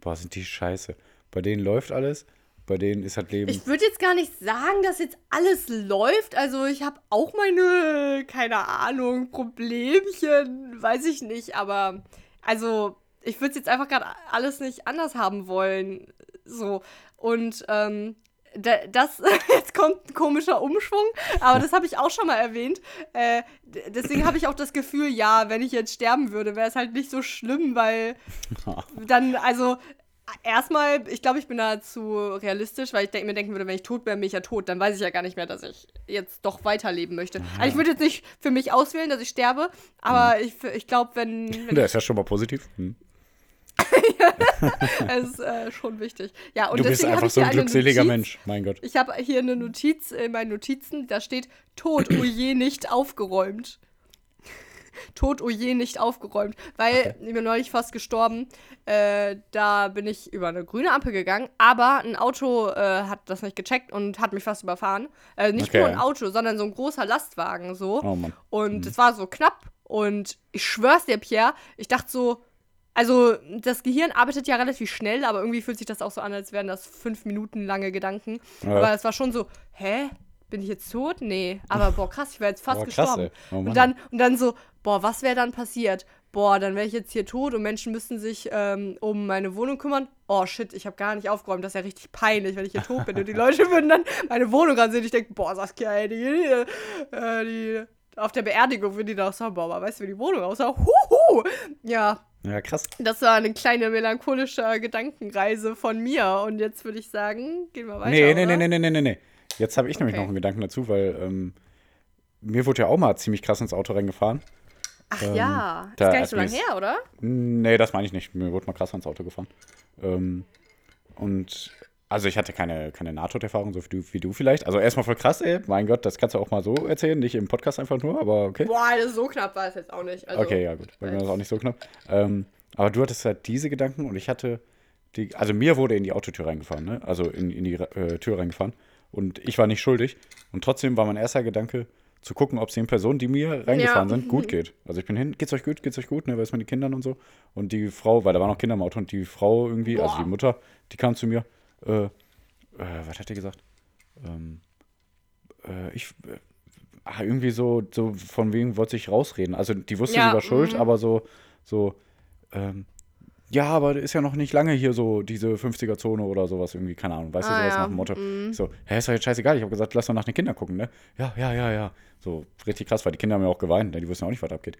boah, sind die scheiße. Bei denen läuft alles, bei denen ist das Leben. Ich würde jetzt gar nicht sagen, dass jetzt alles läuft. Also ich habe auch meine, keine Ahnung, Problemchen, weiß ich nicht. Aber also ich würde jetzt einfach gerade alles nicht anders haben wollen. So. Und ähm, da- das, jetzt kommt ein komischer Umschwung, aber das habe ich auch schon mal erwähnt. Äh, deswegen habe ich auch das Gefühl, ja, wenn ich jetzt sterben würde, wäre es halt nicht so schlimm, weil dann, also erstmal, ich glaube, ich bin da zu realistisch, weil ich denk, mir denken würde, wenn ich tot wäre, bin ich ja tot. Dann weiß ich ja gar nicht mehr, dass ich jetzt doch weiterleben möchte. Also ich würde jetzt nicht für mich auswählen, dass ich sterbe, aber ich, ich glaube, wenn, wenn Der ist ja schon mal positiv. Hm. es ist äh, schon wichtig. Ja, und Du bist einfach so ein glückseliger Notiz. Mensch. Mein Gott. Ich habe hier eine Notiz in meinen Notizen, da steht Tod, oh je, nicht aufgeräumt. Tod, oh je, nicht aufgeräumt. Weil ich bin neulich fast gestorben. Äh, da bin ich über eine grüne Ampel gegangen, aber ein Auto äh, hat das nicht gecheckt und hat mich fast überfahren. Äh, nicht Okay. nur ein Auto, sondern so ein großer Lastwagen so. Oh. Und es war so knapp. Und ich schwör's dir, Pierre, ich dachte so, also das Gehirn arbeitet ja relativ schnell, aber irgendwie fühlt sich das auch so an, als wären das fünf Minuten lange Gedanken. Ja. Aber es war schon so, hä? Bin ich jetzt tot? Nee. Aber boah, krass, ich wäre jetzt fast Boah, krass, gestorben. Oh und, dann, und dann so, boah, was wäre dann passiert? Boah, dann wäre ich jetzt hier tot und Menschen müssten sich ähm, um meine Wohnung kümmern. Oh shit, ich habe gar nicht aufgeräumt. Das ist ja richtig peinlich, wenn ich hier tot bin. Und die Leute würden dann meine Wohnung ansehen. Ich denke, boah, Saskia, ey, die, die, äh, die auf der Beerdigung würden die doch sagen, boah, aber weißt du, wie die Wohnung aussah? Huhu! Ja, Ja, krass. das war eine kleine melancholische Gedankenreise von mir. Und jetzt würde ich sagen, gehen wir weiter. Nee, nee, oder? nee, nee, nee, nee, nee. Jetzt habe ich nämlich Okay. noch einen Gedanken dazu, weil ähm, mir wurde ja auch mal ziemlich krass ins Auto reingefahren. Ach Ähm, ja, ist gar nicht so lange her, oder? Nee, das meine ich nicht. Mir wurde mal krass ans Auto gefahren. Ähm, und also ich hatte keine, keine Nahtoderfahrung, so wie du, wie du vielleicht. Also erstmal voll krass, ey. Mein Gott, das kannst du auch mal so erzählen, nicht im Podcast einfach nur, aber okay. Boah, das so knapp war es jetzt auch nicht. Also, Okay, ja gut. Bei mir war das auch nicht so knapp. Ähm, aber du hattest halt diese Gedanken und ich hatte die, also mir wurde in die Autotür reingefahren, ne? Also in, in die äh, Tür reingefahren. Und ich war nicht schuldig. Und trotzdem war mein erster Gedanke, zu gucken, ob es den Personen, die mir reingefahren Ja. sind, gut geht. Also ich bin hin, geht's euch gut, geht's euch gut, ne? Weiß mit den Kindern und so. Und die Frau, weil da waren noch Kinder im Auto und die Frau irgendwie, also Boah. die Mutter, die kam zu mir, äh, äh, was hat die gesagt? Ähm, äh, ich, äh, ah, irgendwie so, so von wegen wollte sich rausreden. Also die wusste, Ja, sie war schuld, mhm. aber so, so, ähm, ja, aber ist ja noch nicht lange hier so diese 50er-Zone oder sowas irgendwie, keine Ahnung, weißt du, Ah, sowas ja, nach dem Motto. mhm. So, hä, ist doch jetzt scheißegal, ich habe gesagt, lass doch nach den Kindern gucken, ne? Ja, ja, ja, ja. So, richtig krass, weil die Kinder haben ja auch geweint, ne? die wussten auch nicht, was abgeht.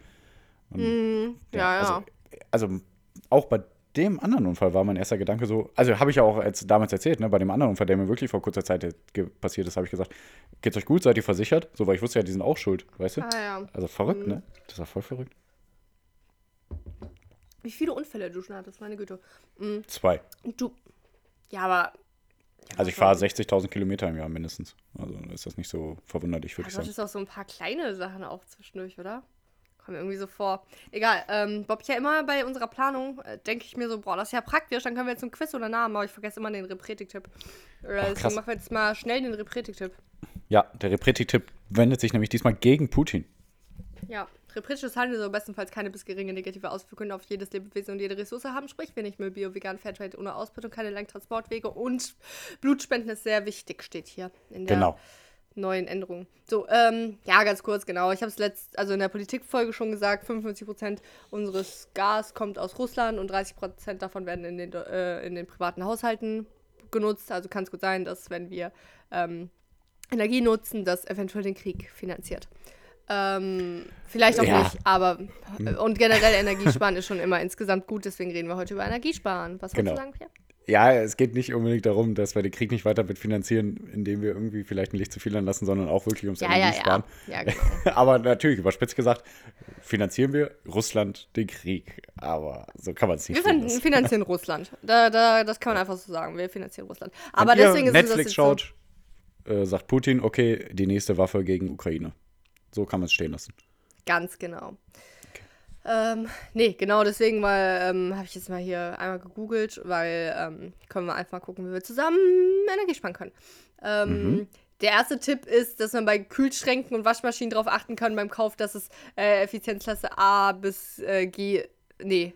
Und, Mhm. Ja, ja. Also, also auch bei dem anderen Unfall war mein erster Gedanke so, also habe ich ja auch als, damals erzählt, ne, bei dem anderen Unfall, der mir wirklich vor kurzer Zeit passiert ist, habe ich gesagt, geht's euch gut, seid ihr versichert? So, weil ich wusste ja, die sind auch schuld, weißt du? ah, ja. Also verrückt, Mhm. ne? Das war voll verrückt. Wie viele Unfälle du schon hattest, meine Güte. Mhm. Zwei. Und Du. Ja, aber. Also ich fahre 60.000 Kilometer im Jahr mindestens. Also ist das nicht so verwunderlich, würde Du ich sagen. hattest auch so ein paar kleine Sachen auch zwischendurch, oder? Kommt mir irgendwie so vor. Egal, ähm, Bob, ja immer bei unserer Planung äh, denke ich mir so, boah, das ist ja praktisch, dann können wir jetzt ein Quiz oder Namen, aber ich vergesse immer den Repretik-Tipp. Äh, deswegen machen wir jetzt mal schnell den Repretik-Tipp. Ja, der Repreti-Tipp wendet sich nämlich diesmal gegen Putin. Ja, repretisches Handeln soll bestenfalls keine bis geringe negative Auswirkungen auf jedes Lebewesen und jede Ressource haben. Sprich, wir nicht mehr Bio, Vegan, Fairtrade ohne Ausbeutung, keine langen Transportwege und Blutspenden ist sehr wichtig, steht hier in der Genau. neuen Änderung. So, ähm, ja, ganz kurz, genau. Ich habe es letzt, also in der Politikfolge schon gesagt, 55% unseres Gas kommt aus Russland und 30% davon werden in den, äh, in den privaten Haushalten genutzt. Also kann es gut sein, dass wenn wir ähm, Energie nutzen, das eventuell den Krieg finanziert. Ähm, vielleicht auch Ja. nicht, aber und generell Energiesparen ist schon immer insgesamt gut, deswegen reden wir heute über Energiesparen. Was Genau. sagen, Pierre? Ja, es geht nicht unbedingt darum, dass wir den Krieg nicht weiter mitfinanzieren, indem wir irgendwie vielleicht ein Licht zu viel anlassen, sondern auch wirklich ums Ja, ja, Energiesparen. ja. Ja, genau. Aber natürlich, überspitzt gesagt, finanzieren wir Russland den Krieg. Aber so kann man es nicht Wir finanzieren Russland. Da, da, das kann man einfach so sagen. Wir finanzieren Russland. Wenn Aber ihr deswegen ist es das Netflix schaut, äh, sagt Putin, okay, die nächste Waffe gegen Ukraine. So kann man es stehen lassen. ganz genau. Ähm, nee, genau deswegen, weil ähm, habe ich jetzt mal hier einmal gegoogelt, weil ähm, können wir einfach gucken, wie wir zusammen Energie sparen können. Ähm, Der erste Tipp ist, dass man bei Kühlschränken und Waschmaschinen darauf achten kann beim Kauf, dass es äh, Effizienzklasse A bis äh, G, nee,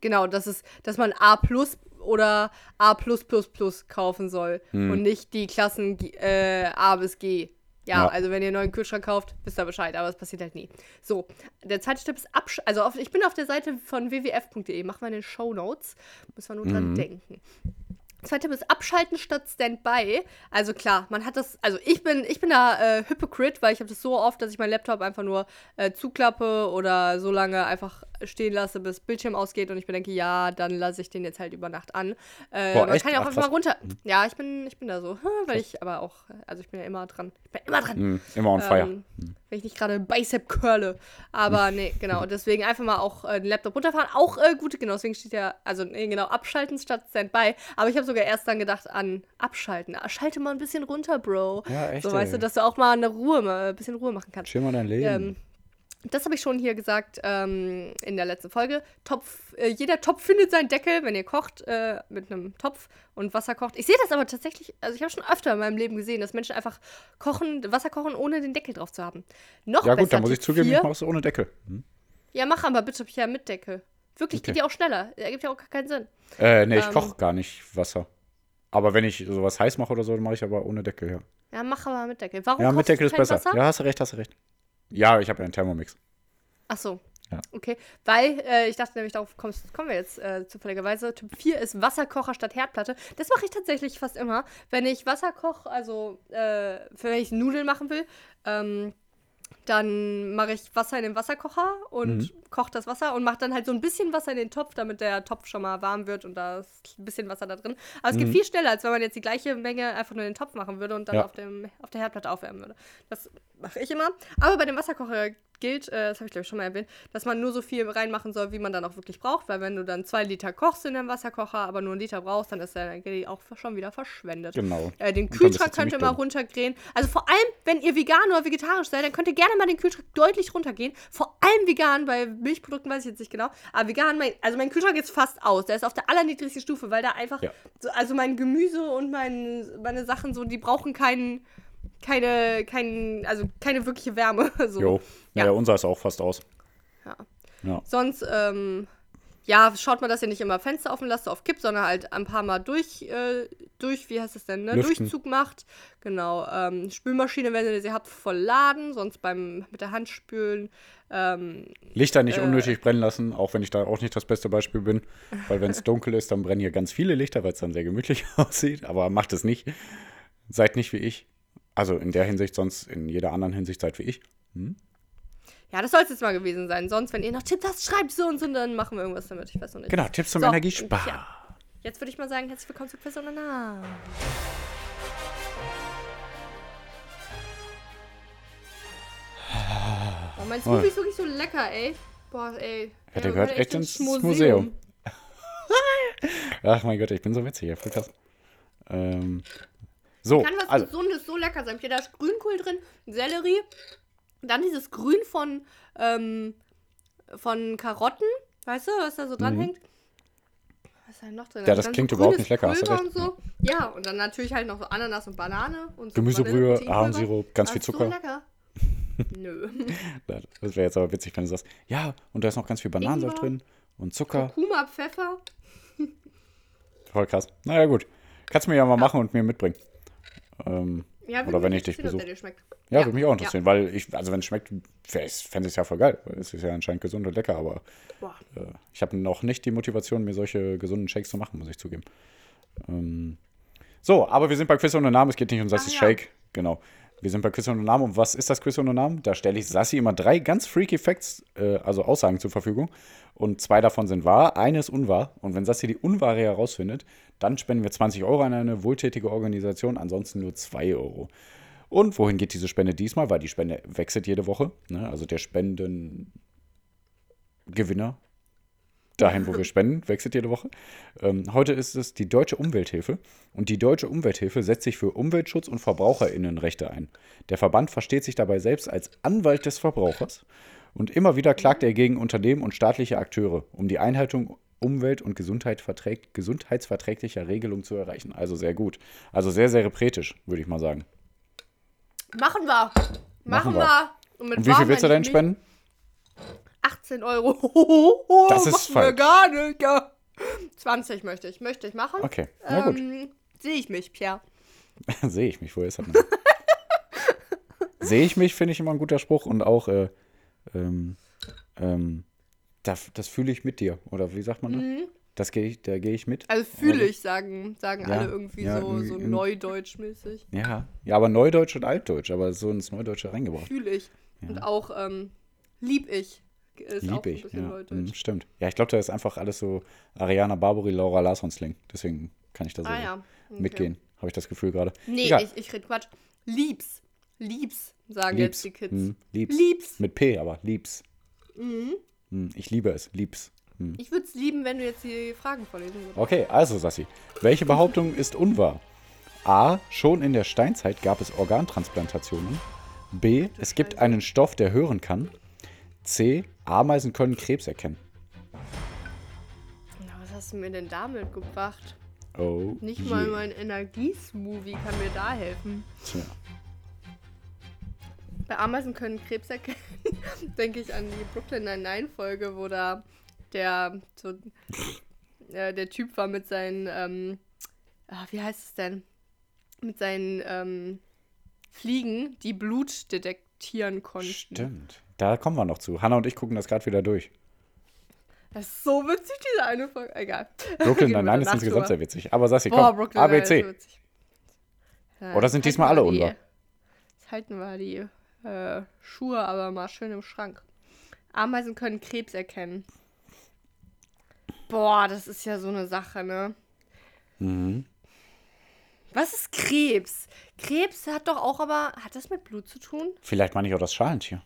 genau, dass es, dass man A plus oder A plus plus plus kaufen soll und nicht die Klassen äh, A bis G. Ja, Ja. also wenn ihr einen neuen Kühlschrank kauft, wisst ihr Bescheid, aber es passiert halt nie. So, der zweite Tipp ist Absch also auf, ich bin auf der Seite von wwf.de, mach mal in den Show Notes, muss man nur dran denken. Zweiter ist Abschalten statt Standby. Also klar, man hat das, also ich bin, ich bin da äh, Hypocrite, weil ich habe das so oft, dass ich meinen Laptop einfach nur äh, zuklappe oder so lange einfach stehen lasse, bis Bildschirm ausgeht und ich bedenke, ja, dann lasse ich den jetzt halt über Nacht an. Äh, Boah, man echt? kann ja auch Ach, einfach mal runter. Ja, ich bin, ich bin da so, weil ich aber auch, also ich bin ja immer dran. Ich bin immer dran. Hm, immer on fire. Ähm, wenn ich nicht gerade Bicep curle. Aber nee, genau. Deswegen einfach mal auch äh, den Laptop runterfahren. Auch äh, gut, genau. Deswegen steht ja, also nee, genau, abschalten statt Standby. Aber ich habe sogar erst dann gedacht an abschalten. Ah, Schalte mal ein bisschen runter, Bro. Ja, echt, So, weißt ey. du, dass du auch mal eine Ruhe, mal ein bisschen Ruhe machen kannst. Chill mal dein Leben. Ähm, das habe ich schon hier gesagt ähm, in der letzten Folge. Topf, äh, jeder Topf findet seinen Deckel, wenn ihr kocht äh, mit einem Topf und Wasser kocht. Ich sehe das aber tatsächlich, also ich habe schon öfter in meinem Leben gesehen, dass Menschen einfach kochen, Wasser kochen, ohne den Deckel drauf zu haben. Noch ja, gut, dann muss ich zugeben, ich vier. mache es ohne Deckel. Hm? Ja, mach aber bitte ja mit Deckel. Wirklich, Okay. geht ja auch schneller. Ergibt ja auch gar keinen Sinn. Äh, nee, ich Ähm. koche gar nicht Wasser. Aber wenn ich sowas heiß mache oder so, dann mache ich aber ohne Deckel, ja. Ja, mach aber mit Deckel. Warum Ja, mit Deckel ist besser. Wasser? Ja, hast du recht, hast du recht. Ja, ich habe ja einen Thermomix. Ach so. Ja. Okay, weil äh, ich dachte nämlich, darauf kommst, kommen wir jetzt äh, zufälligerweise. Typ 4 ist Wasserkocher statt Herdplatte. Das mache ich tatsächlich fast immer. Wenn ich Wasser koche, also äh, für wenn ich Nudeln machen will, ähm, dann mache ich Wasser in den Wasserkocher und Mhm. koche das Wasser und mache dann halt so ein bisschen Wasser in den Topf, damit der Topf schon mal warm wird und da ist ein bisschen Wasser da drin. Aber es geht Mhm. viel schneller, als wenn man jetzt die gleiche Menge einfach nur in den Topf machen würde und dann Ja. auf, dem, auf der Herdplatte aufwärmen würde. Das mache ich immer. Aber bei dem Wasserkocher gilt, äh, das habe ich glaube ich schon mal erwähnt, dass man nur so viel reinmachen soll, wie man dann auch wirklich braucht, weil wenn du dann zwei Liter kochst in dem Wasserkocher, aber nur einen Liter brauchst, dann ist der Energie auch schon wieder verschwendet. Genau. Äh, den Kühlschrank könnt ihr mal runtergehen. Also vor allem, wenn ihr vegan oder vegetarisch seid, dann könnt ihr gerne mal den Kühlschrank deutlich runtergehen. Vor allem vegan, bei Milchprodukten weiß ich jetzt nicht genau. Aber vegan, mein, also mein Kühlschrank ist fast aus. Der ist auf der allerniedrigsten Stufe, weil da einfach, Ja. so, also mein Gemüse und mein, meine Sachen so, die brauchen keinen, keine, keinen, also keine wirkliche Wärme. So. Jo. Ja. Ja, unser ist auch fast aus. Ja. Ja. Sonst, ähm, ja, schaut mal, dass ihr nicht immer Fenster offen lasst auf Kipp, sondern halt ein paar Mal durch, äh, durch, wie heißt das denn, ne? Lüften. Durchzug macht. Genau. Ähm, Spülmaschine, wenn ihr sie habt, voll laden, sonst beim mit der Hand spülen. Ähm, Lichter nicht Äh. unnötig brennen lassen, auch wenn ich da auch nicht das beste Beispiel bin. Weil wenn es dunkel ist, dann brennen hier ganz viele Lichter, weil es dann sehr gemütlich aussieht. Aber macht es nicht. Seid nicht wie ich. Also in der Hinsicht, sonst in jeder anderen Hinsicht seid wie ich. Ja, das soll es jetzt mal gewesen sein. Sonst, wenn ihr noch Tipps habt, schreibt so und so, dann machen wir irgendwas damit. Ich weiß noch nicht. Genau, Tipps zum So, Energiesparen. und ja. Jetzt würde ich mal sagen, herzlich willkommen zu Quiz Na. Oh, mein Smoothie ist wirklich so lecker, ey. Boah, ey. Ja, der wir gehört echt ins Museum. Ach mein Gott, ich bin so witzig, ja, voll krass. Ähm, so, Kann was also, Gesundes so lecker sein. Da ist Grünkohl drin, Sellerie, dann dieses Grün von, ähm, von Karotten, weißt du, was da so dranhängt? Was ist da noch drin? Mhm. Ja, das klingt so überhaupt nicht lecker, hast du Pulver recht. Und so. Ja, und dann natürlich halt noch so Ananas und Banane und so Gemüsebrühe. Ahornsirup, ganz Das viel ist So Zucker. lecker. Nö. das wäre jetzt aber witzig, wenn du sagst, ja, und da ist noch ganz viel Bananensaft drin und Zucker. Kurkuma, Pfeffer. Voll krass. Naja, gut. Kannst du mir ja mal machen und mir mitbringen. Ähm, Ja, Oder wenn ich dich besuche. ja, Ja, würde mich auch interessieren, weil ich, also wenn es schmeckt, fände ich es ja voll geil. Es ist ja anscheinend gesund und lecker, aber äh, ich habe noch nicht die Motivation, mir solche gesunden Shakes zu machen, muss ich zugeben. Ähm, so, aber wir sind bei Quiz ohne Namen. Es geht nicht um Sassis ja. Shake. Genau. Wir sind bei Quiz ohne Namen. Und was ist das Quiz ohne Namen? Da stelle ich Sassi immer drei ganz freaky Facts, äh, also Aussagen zur Verfügung. Und zwei davon sind wahr, eine ist unwahr. Und wenn Sassi die unwahre herausfindet, dann spenden wir 20 Euro an eine wohltätige Organisation, ansonsten nur 2 Euro. Und wohin geht diese Spende diesmal? Weil die Spende wechselt jede Woche. Ne? Also der Spendengewinner, dahin, wo wir spenden, wechselt jede Woche. Ähm, heute ist es die Deutsche Umwelthilfe. Und die Deutsche Umwelthilfe setzt sich für Umweltschutz und VerbraucherInnenrechte ein. Der Verband versteht sich dabei selbst als Anwalt des Verbrauchers. Und immer wieder klagt er gegen Unternehmen und staatliche Akteure, um die Einhaltung umwelt- und Gesundheit verträg gesundheitsverträglicher Regelungen zu erreichen. Also sehr gut. Also sehr, sehr repretisch, würde ich mal sagen. Machen wir. Machen, Machen wir. wir. Und, Und wie viel willst du denn spenden? 18 Euro. Das ist falsch. gar nicht. Ja. 20 möchte ich. Möchte ich machen. Okay, na gut. Ähm, Sehe ich mich, Pierre. Sehe ich mich, woher ist das denn? Sehe ich mich, finde ich immer ein guter Spruch und auch, äh, ähm, ähm, das, das fühle ich mit dir. Oder wie sagt man das? Das gehe ich, da gehe ich mit. Also fühle Aber- ich, sagen, sagen Ja, alle irgendwie ja, so, so neudeutschmäßig. Ja. Ja, aber Neudeutsch und Altdeutsch, aber so ins Neudeutsche reingebracht. Fühle ich. Und auch ähm, lieb ich. Ist auch Lieb ein ich. bisschen Ja, neudeutsch. mhm, stimmt. Ja, ich glaube, da ist einfach alles so Ariana Barbary, Laura Larsson-Sling. Deswegen kann ich da so Ah ja. Okay. mitgehen, habe ich das Gefühl gerade. Nee, Egal. ich, ich rede Quatsch. Liebs. Liebs, sagen Liebs. jetzt die Kids. Mhm, liebs. Liebs. Mit P, aber liebs. Mhm. Ich liebe es, liebs. Mhm. Ich würde es lieben, wenn du jetzt die Fragen vorlesen würdest. Okay, also Sassi, welche Behauptung ist unwahr? A. Schon in der Steinzeit gab es Organtransplantationen. B. Es gibt einen Stoff, der hören kann. C. Ameisen können Krebs erkennen. Na, was hast du mir denn damit gebracht? Oh. Nicht je. mal mein Energiesmoothie kann mir da helfen. Tja. Bei Ameisen können Krebs erkennen. Denke ich an die Brooklyn Nine-Nine-Folge, wo da der, so, äh, der Typ war mit seinen, ähm, ah, wie heißt es denn? Mit seinen ähm, Fliegen, die Blut detektieren konnten. Stimmt. Da kommen wir noch zu. Hanna und ich gucken das gerade wieder durch. Das ist so witzig, diese eine Folge. Egal. Brooklyn Nine-Nine ist insgesamt sehr witzig. Aber Sassi, Boah, komm. Brooklyn ABC. Ja, Oder sind diesmal alle unwahr? Jetzt halten wir die äh, Schuhe aber mal schön im Schrank. Ameisen können Krebs erkennen. Boah, das ist ja so eine Sache, ne? Mhm. Was ist Krebs? Krebs hat doch auch aber. Hat das mit Blut zu tun? Vielleicht meine ich auch das Schalentier.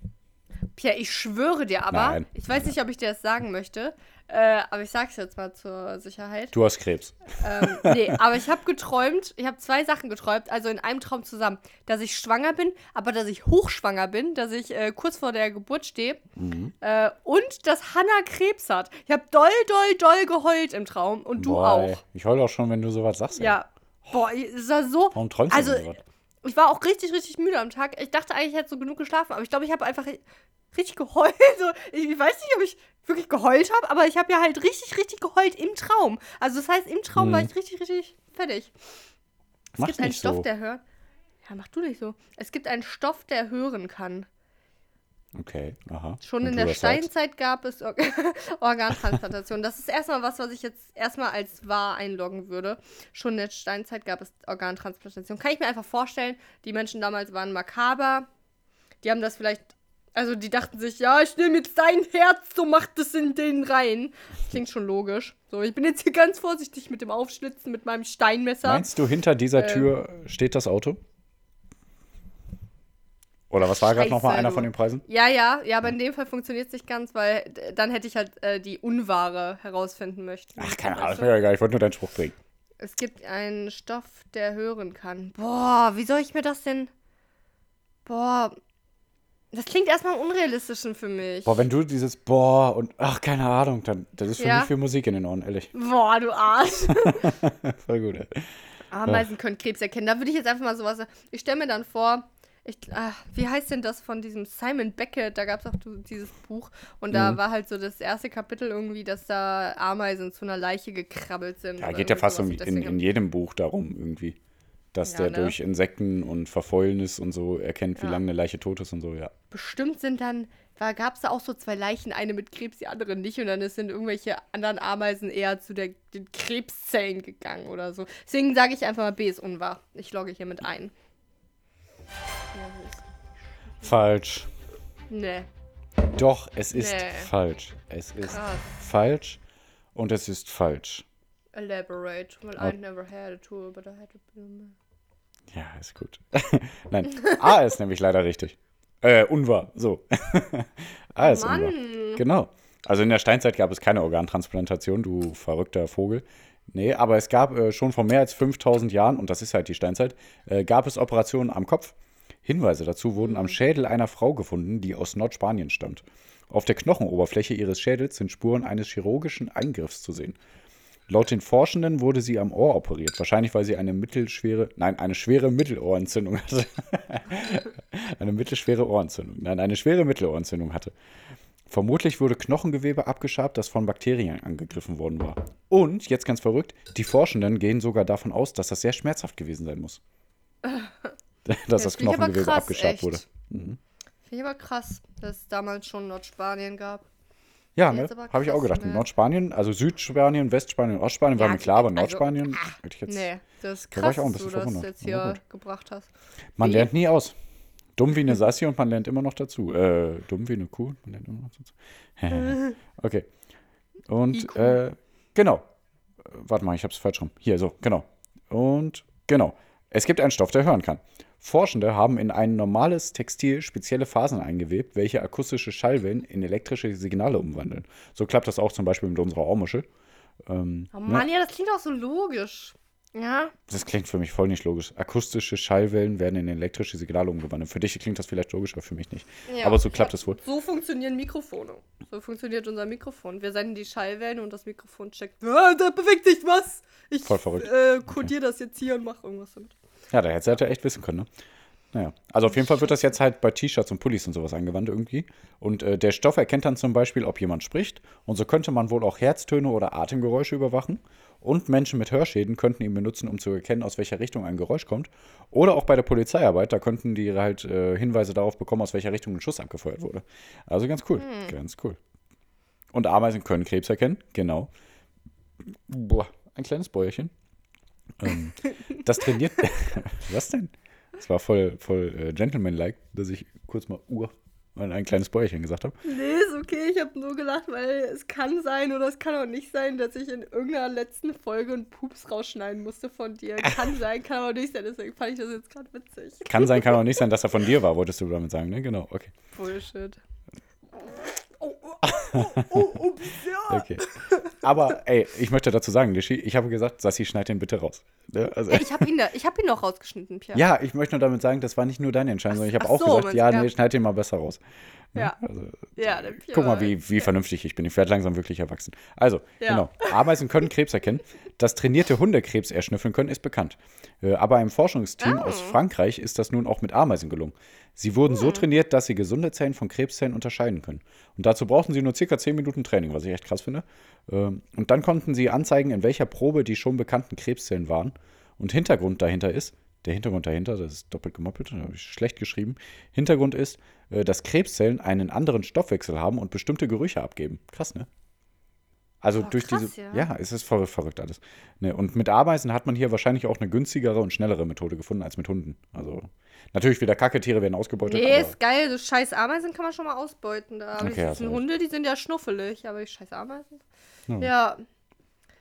Pia, ich schwöre dir aber. Nein. Ich weiß nicht, ob ich dir das sagen möchte. Äh, aber ich sag's jetzt mal zur Sicherheit. Du hast Krebs. Ähm, nee, aber ich habe geträumt, ich habe zwei Sachen geträumt, also in einem Traum zusammen, dass ich schwanger bin, aber dass ich hochschwanger bin, dass ich äh, kurz vor der Geburt stehe äh, und dass Hannah Krebs hat. Ich habe doll, doll, doll geheult im Traum und du Boah, ey. auch. Ich heule auch schon, wenn du sowas sagst. ey. Ja. Boah, es war so. Warum träumst also, du denn sowas? ich war auch richtig, richtig müde am Tag. Ich dachte eigentlich, ich hätte so genug geschlafen, aber ich glaube, ich habe einfach richtig geheult. So, ich, weiß nicht, ob ich wirklich geheult habe, aber ich habe ja halt richtig, richtig geheult im Traum. Also das heißt, im Traum war ich richtig, richtig fertig. Es Mach gibt einen Stoff, so. der hört. Ja, mach du nicht so. Es gibt einen Stoff, der hören kann. Okay, aha. Schon Und in der sagst? Steinzeit gab es Or Organtransplantation. Das ist erstmal was, was ich jetzt erstmal als wahr einloggen würde. Schon in der Steinzeit gab es Organtransplantation. Kann ich mir einfach vorstellen, die Menschen damals waren makaber. Die haben das vielleicht, also die dachten sich, ja, ich nehme jetzt dein Herz, so macht es in den rein. Klingt schon logisch. So, ich bin jetzt hier ganz vorsichtig mit dem Aufschlitzen, mit meinem Steinmesser. Meinst du, hinter dieser Ähm. Tür steht das Auto? Oder was war gerade nochmal einer von den Preisen? Ja, ja, ja, aber in dem Fall funktioniert es nicht ganz, weil dann hätte ich halt äh, die Unwahre herausfinden möchten. Ach, keine Ahnung, du? ist mir egal, ich wollte nur deinen Spruch bringen. Es gibt einen Stoff, der hören kann. Boah, wie soll ich mir das denn. Boah. Das klingt erstmal am unrealistischen für mich. Boah, wenn du dieses Boah und ach, keine Ahnung, dann das ist für Ja. mich viel Musik in den Ohren, ehrlich. Boah, du Arsch. Voll gut, ey. Ameisen können Krebs erkennen. Da würde ich jetzt einfach mal sowas. Ich stelle mir dann vor. Ich, ah, wie heißt denn das von diesem Simon Beckett? Da gab es auch dieses Buch. Und da Mhm. war halt so das erste Kapitel irgendwie, dass da Ameisen zu einer Leiche gekrabbelt sind. Ja, oder geht ja fast um, in, in jedem Buch darum irgendwie. Dass Ja, der ne? durch Insekten und Verfäulnis und so erkennt, wie Ja. lange eine Leiche tot ist und so, ja. bestimmt sind dann, gab es da auch so zwei Leichen, eine mit Krebs, die andere nicht. Und dann sind irgendwelche anderen Ameisen eher zu der, den Krebszellen gegangen oder so. Deswegen sage ich einfach mal, B ist unwahr. Ich logge hier mit ein. Falsch. Nee. Doch, es ist Nee. falsch. Es ist Krass. falsch und es ist falsch. Elaborate. Well. I never had a tour, but I had a. Ja, ist gut. Nein, A ist nämlich leider richtig. Äh, unwahr. So. A ist unwahr. Mann. Genau. Also in der Steinzeit gab es keine Organtransplantation, du verrückter Vogel. Nee, aber es gab äh, schon vor mehr als 5000 Jahren, und das ist halt die Steinzeit, äh, gab es Operationen am Kopf. Hinweise dazu wurden am Schädel einer Frau gefunden, die aus Nordspanien stammt. Auf der Knochenoberfläche ihres Schädels sind Spuren eines chirurgischen Eingriffs zu sehen. Laut den Forschenden wurde sie am Ohr operiert, wahrscheinlich weil sie eine mittelschwere, nein, eine schwere Mittelohrentzündung hatte. eine mittelschwere Ohrentzündung, nein, eine schwere Mittelohrentzündung hatte. Vermutlich wurde Knochengewebe abgeschabt, das von Bakterien angegriffen worden war. Und, jetzt ganz verrückt, die Forschenden gehen sogar davon aus, dass das sehr schmerzhaft gewesen sein muss. dass das aber Knochengewebe krass, abgeschabt echt. wurde. Finde ich aber krass, dass es damals schon Nordspanien gab. Ja, ne? Habe ich auch gedacht. ne? Nordspanien, also Südspanien, Westspanien, Ostspanien war Ja, mir klar, aber also, Nordspanien ach, hätte ich jetzt. Nee, das ist Da war krass, ich auch ein dass du das jetzt hier gebracht hast. Man Wie? lernt nie aus. Dumm wie eine Sassi und man lernt immer noch dazu. Äh, dumm wie eine Kuh, man lernt immer noch dazu. okay. Und äh, genau. Warte mal, ich habe es falsch rum. Hier, so, genau. Und genau. Es gibt einen Stoff, der hören kann. Forschende haben in ein normales Textil spezielle Fasern eingewebt, welche akustische Schallwellen in elektrische Signale umwandeln. So klappt das auch zum Beispiel mit unserer Ohrmuschel. Ähm, Oh ne? Mann, ja, das klingt auch so logisch. Ja, Das klingt für mich voll nicht logisch. Akustische Schallwellen werden in elektrische Signale umgewandelt. Für dich klingt das vielleicht logisch, aber für mich nicht. Ja, aber so klappt es wohl. So funktionieren Mikrofone. So funktioniert unser Mikrofon. Wir senden die Schallwellen und das Mikrofon checkt. Ah, da bewegt sich was. Ich Voll verrückt. äh, kodiere das jetzt hier und mache irgendwas damit. Ja, da hätte er echt wissen können, ne? Naja. Also auf jeden Fall wird das jetzt halt bei T-Shirts und Pullis und sowas angewandt irgendwie. Und äh, der Stoff erkennt dann zum Beispiel, ob jemand spricht. Und so könnte man wohl auch Herztöne oder Atemgeräusche überwachen. Und Menschen mit Hörschäden könnten ihn benutzen, um zu erkennen, aus welcher Richtung ein Geräusch kommt. Oder auch bei der Polizeiarbeit, da könnten die halt äh, Hinweise darauf bekommen, aus welcher Richtung ein Schuss abgefeuert wurde. Also ganz cool, ganz cool. Und Ameisen können Krebs erkennen, genau. Boah, ein kleines Bäuerchen. Ähm, das trainiert. Was denn? Das war voll, voll äh, gentleman-like, dass ich kurz mal Uhr an ein kleines Bäuerchen gesagt habe. Nee, ist okay. Ich habe nur gelacht, weil es kann sein oder es kann auch nicht sein, dass ich in irgendeiner letzten Folge einen Pups rausschneiden musste von dir. Kann sein, kann aber nicht sein. Deswegen fand ich das jetzt gerade witzig. Kann sein, kann auch nicht sein, dass er von dir war, wolltest du damit sagen, ne? Genau, okay. Bullshit. Oh, oh, oh, oh, oh, ja. okay. Aber, ey, ich möchte dazu sagen, ich habe gesagt, Sassi, schneid den bitte raus. Ne? Also, Ja, ich habe ihn, da, ich hab ihn noch rausgeschnitten, Pierre. ja, ich möchte nur damit sagen, das war nicht nur deine Entscheidung, sondern ich habe auch so, gesagt, ja, ja. nee, schneid den mal besser raus. Ja. Also, Ja. Guck mal, wie, wie vernünftig ich bin. Ich werde langsam wirklich erwachsen. Also, Ja. genau. Ameisen können Krebs erkennen. Dass trainierte Hunde Krebs erschnüffeln können, ist bekannt. Äh, Aber einem Forschungsteam Ah. aus Frankreich ist das nun auch mit Ameisen gelungen. Sie wurden Hm. so trainiert, dass sie gesunde Zellen von Krebszellen unterscheiden können. Und dazu brauchten sie nur circa 10 Minuten Training, was ich echt krass finde. Ähm, Und dann konnten sie anzeigen, in welcher Probe die schon bekannten Krebszellen waren. Und Hintergrund dahinter ist, der Hintergrund dahinter, das ist doppelt gemoppelt, da habe ich schlecht geschrieben. Hintergrund ist, äh, dass Krebszellen einen anderen Stoffwechsel haben und bestimmte Gerüche abgeben. Krass, ne? Also Oh, durch krass, diese. ja. Ja, es ist voll verrückt alles. Ne, und mit Ameisen hat man hier wahrscheinlich auch eine günstigere und schnellere Methode gefunden als mit Hunden. Also natürlich wieder Kacketiere werden ausgebeutet. Nee, aber, ist geil. So scheiß Ameisen kann man schon mal ausbeuten. Da Okay, okay, hast sind recht. Hunde, die sind ja schnuffelig, aber die scheiß Ameisen. Ja. Ja.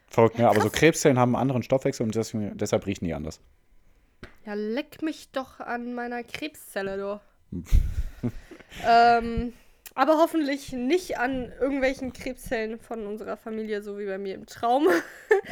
verrückt, ne? Aber so Krebszellen haben einen anderen Stoffwechsel und deswegen, deshalb riechen die anders. Ja, leck mich doch an meiner Krebszelle, du. ähm, aber hoffentlich nicht an irgendwelchen Krebszellen von unserer Familie, so wie bei mir im Traum.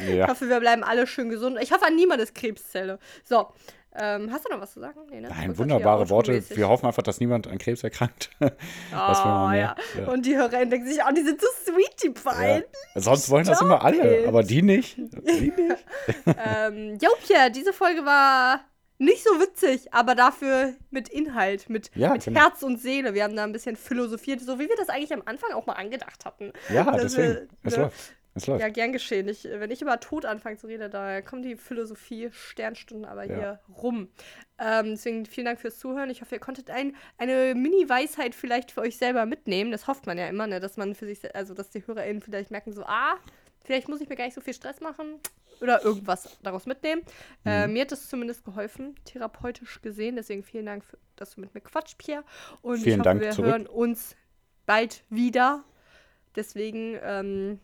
Ich Ja. hoffe, wir bleiben alle schön gesund. Ich hoffe an niemandes Krebszelle. So, ähm, hast du noch was zu sagen? Nee, ne? Nein, wunderbare Worte. Wir hoffen einfach, dass niemand an Krebs erkrankt. Oh, ja. Ja. Und die HörerInnen denken sich, oh, die sind so sweet, die Ja. beiden. Sonst wollen das Stop immer alle, it. aber die nicht. Die nicht. ähm, jo, Pierre, diese Folge war nicht so witzig, aber dafür mit Inhalt, mit, Ja, mit genau. Herz und Seele. Wir haben da ein bisschen philosophiert, so wie wir das eigentlich am Anfang auch mal angedacht hatten. Ja, Dass deswegen. wir, Es ne, läuft. Es läuft. Ja, gern geschehen. Ich, wenn ich über Tod anfange zu reden, da kommen die Philosophie-Sternstunden aber Ja. hier rum. Ähm, deswegen vielen Dank fürs Zuhören. Ich hoffe, ihr konntet ein, eine Mini-Weisheit vielleicht für euch selber mitnehmen. Das hofft man ja immer, ne? dass man für sich, also dass die HörerInnen vielleicht merken, so, ah, vielleicht muss ich mir gar nicht so viel Stress machen oder irgendwas daraus mitnehmen. Äh, Mhm. mir hat das zumindest geholfen, therapeutisch gesehen. Deswegen vielen Dank, für, dass du mit mir quatscht, Pierre. Und Vielen ich hoffe, Dank wir zurück. hören uns bald wieder. Deswegen ähm,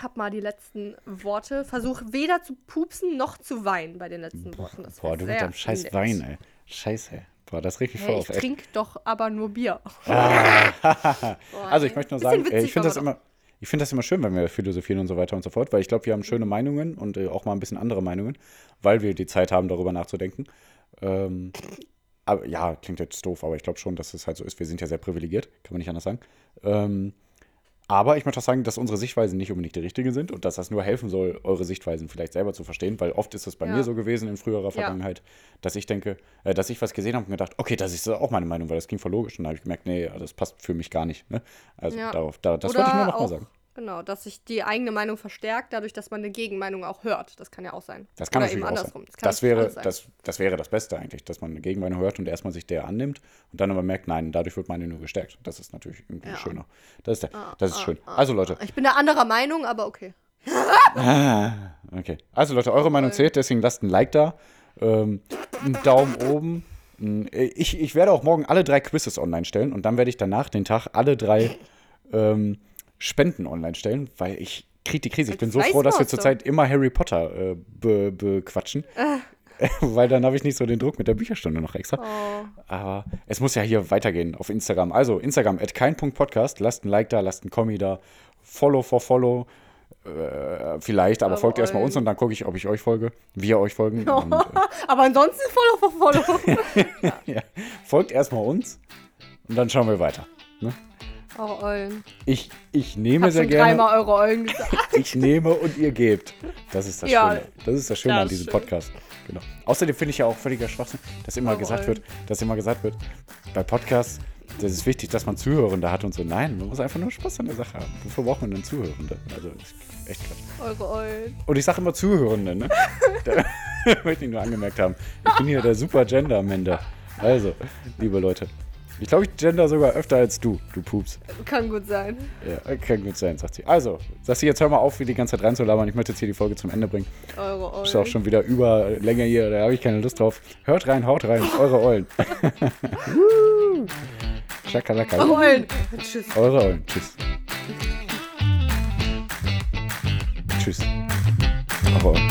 hab mal die letzten Worte. Versuch weder zu pupsen noch zu weinen bei den letzten Worten. Das Boah, wär du mit deinem scheiß. Wein, ey. Scheiße. Boah, das regt mich voll Hey, auf. ich Echt. trinke doch aber nur Bier. Also ich möchte nur sagen, äh, witzig ich finde das immer, ich finde das immer schön, wenn wir philosophieren und so weiter und so fort, weil ich glaube, wir haben schöne Meinungen und äh, auch mal ein bisschen andere Meinungen, weil wir die Zeit haben, darüber nachzudenken. Ähm, aber ja, klingt jetzt doof, aber ich glaube schon, dass es halt so ist. Wir sind ja sehr privilegiert, kann man nicht anders sagen. Ähm, aber ich möchte auch sagen, dass unsere Sichtweisen nicht unbedingt die richtige sind und dass das nur helfen soll, eure Sichtweisen vielleicht selber zu verstehen, weil oft ist es bei Ja. mir so gewesen in früherer Vergangenheit, dass ich denke, äh, dass ich was gesehen habe und gedacht, okay, das ist auch meine Meinung, weil das ging voll logisch. Und dann habe ich gemerkt, nee, das passt für mich gar nicht. Ne? Also Ja. darauf, da, das Oder wollte ich nur noch mal auch sagen. Genau, dass sich die eigene Meinung verstärkt, dadurch, dass man eine Gegenmeinung auch hört. Das kann ja auch sein. Das kann Oder natürlich eben auch andersrum. sein. Das, natürlich wäre, sein. das, das wäre das Beste eigentlich, dass man eine Gegenmeinung hört und erstmal sich der annimmt und dann aber merkt, nein, dadurch wird meine nur gestärkt. Das ist natürlich irgendwie Ja. schöner. Das ist, der, Ah, das ist ah, schön. ah, Also Leute, Ich bin da anderer Meinung, aber okay. okay. Also Leute, eure Meinung zählt, deswegen lasst ein Like da, ähm, einen Daumen oben. Ein- Ich, ich werde auch morgen alle drei Quizzes online stellen und dann werde ich danach den Tag alle drei ähm, Spenden online stellen, weil ich kriege die Krise. Ich bin so froh, dass wir zurzeit immer Harry Potter äh, be, bequatschen. weil dann habe ich nicht so den Druck mit der Bücherstunde noch extra. Oh. Aber es muss ja hier weitergehen auf Instagram. Also Instagram at kein.podcast. Lasst ein Like da, lasst ein Kommi da. Follow for Follow. Äh, vielleicht, aber Aber folgt erstmal uns und dann gucke ich, ob ich euch folge. Wir euch folgen. Und, äh, Aber ansonsten Follow for Follow. ja. Folgt erstmal uns und dann schauen wir weiter. Ne? Eure Eulen. Ich, ich nehme sehr gerne. dreimal eure Eulen gesagt. Ich nehme und ihr gebt. Das ist das Ja, Schöne. Das ist das Schöne das an diesem schön. Podcast. Genau. Außerdem finde ich ja auch völliger Schwachsinn, dass immer Eure gesagt Eulen. wird, dass immer gesagt wird, bei Podcasts, das ist wichtig, dass man Zuhörende hat und so. Nein, man muss einfach nur Spaß an der Sache haben. Wofür braucht man denn Zuhörende? Also, das ist echt krass. Eure Eulen. Und ich sage immer Zuhörende, ne? da möchte ich nur angemerkt haben. Ich bin hier der super Gender am Ende. Also, liebe Leute. Ich glaube, ich gender sogar öfter als du, du Pups. Kann gut sein. Ja, kann gut sein, sagt sie. Also, sagst Sassi, jetzt hör mal auf, wie die ganze Zeit reinzulabern. Ich möchte jetzt hier die Folge zum Ende bringen. Eure Eulen. Ist auch schon wieder über länger hier, da habe ich keine Lust drauf. Hört rein, haut rein, eure Eulen. Schakalaka. Eure Eulen. Tschüss. Eure Eulen. Tschüss. Tschüss. Eure Eulen.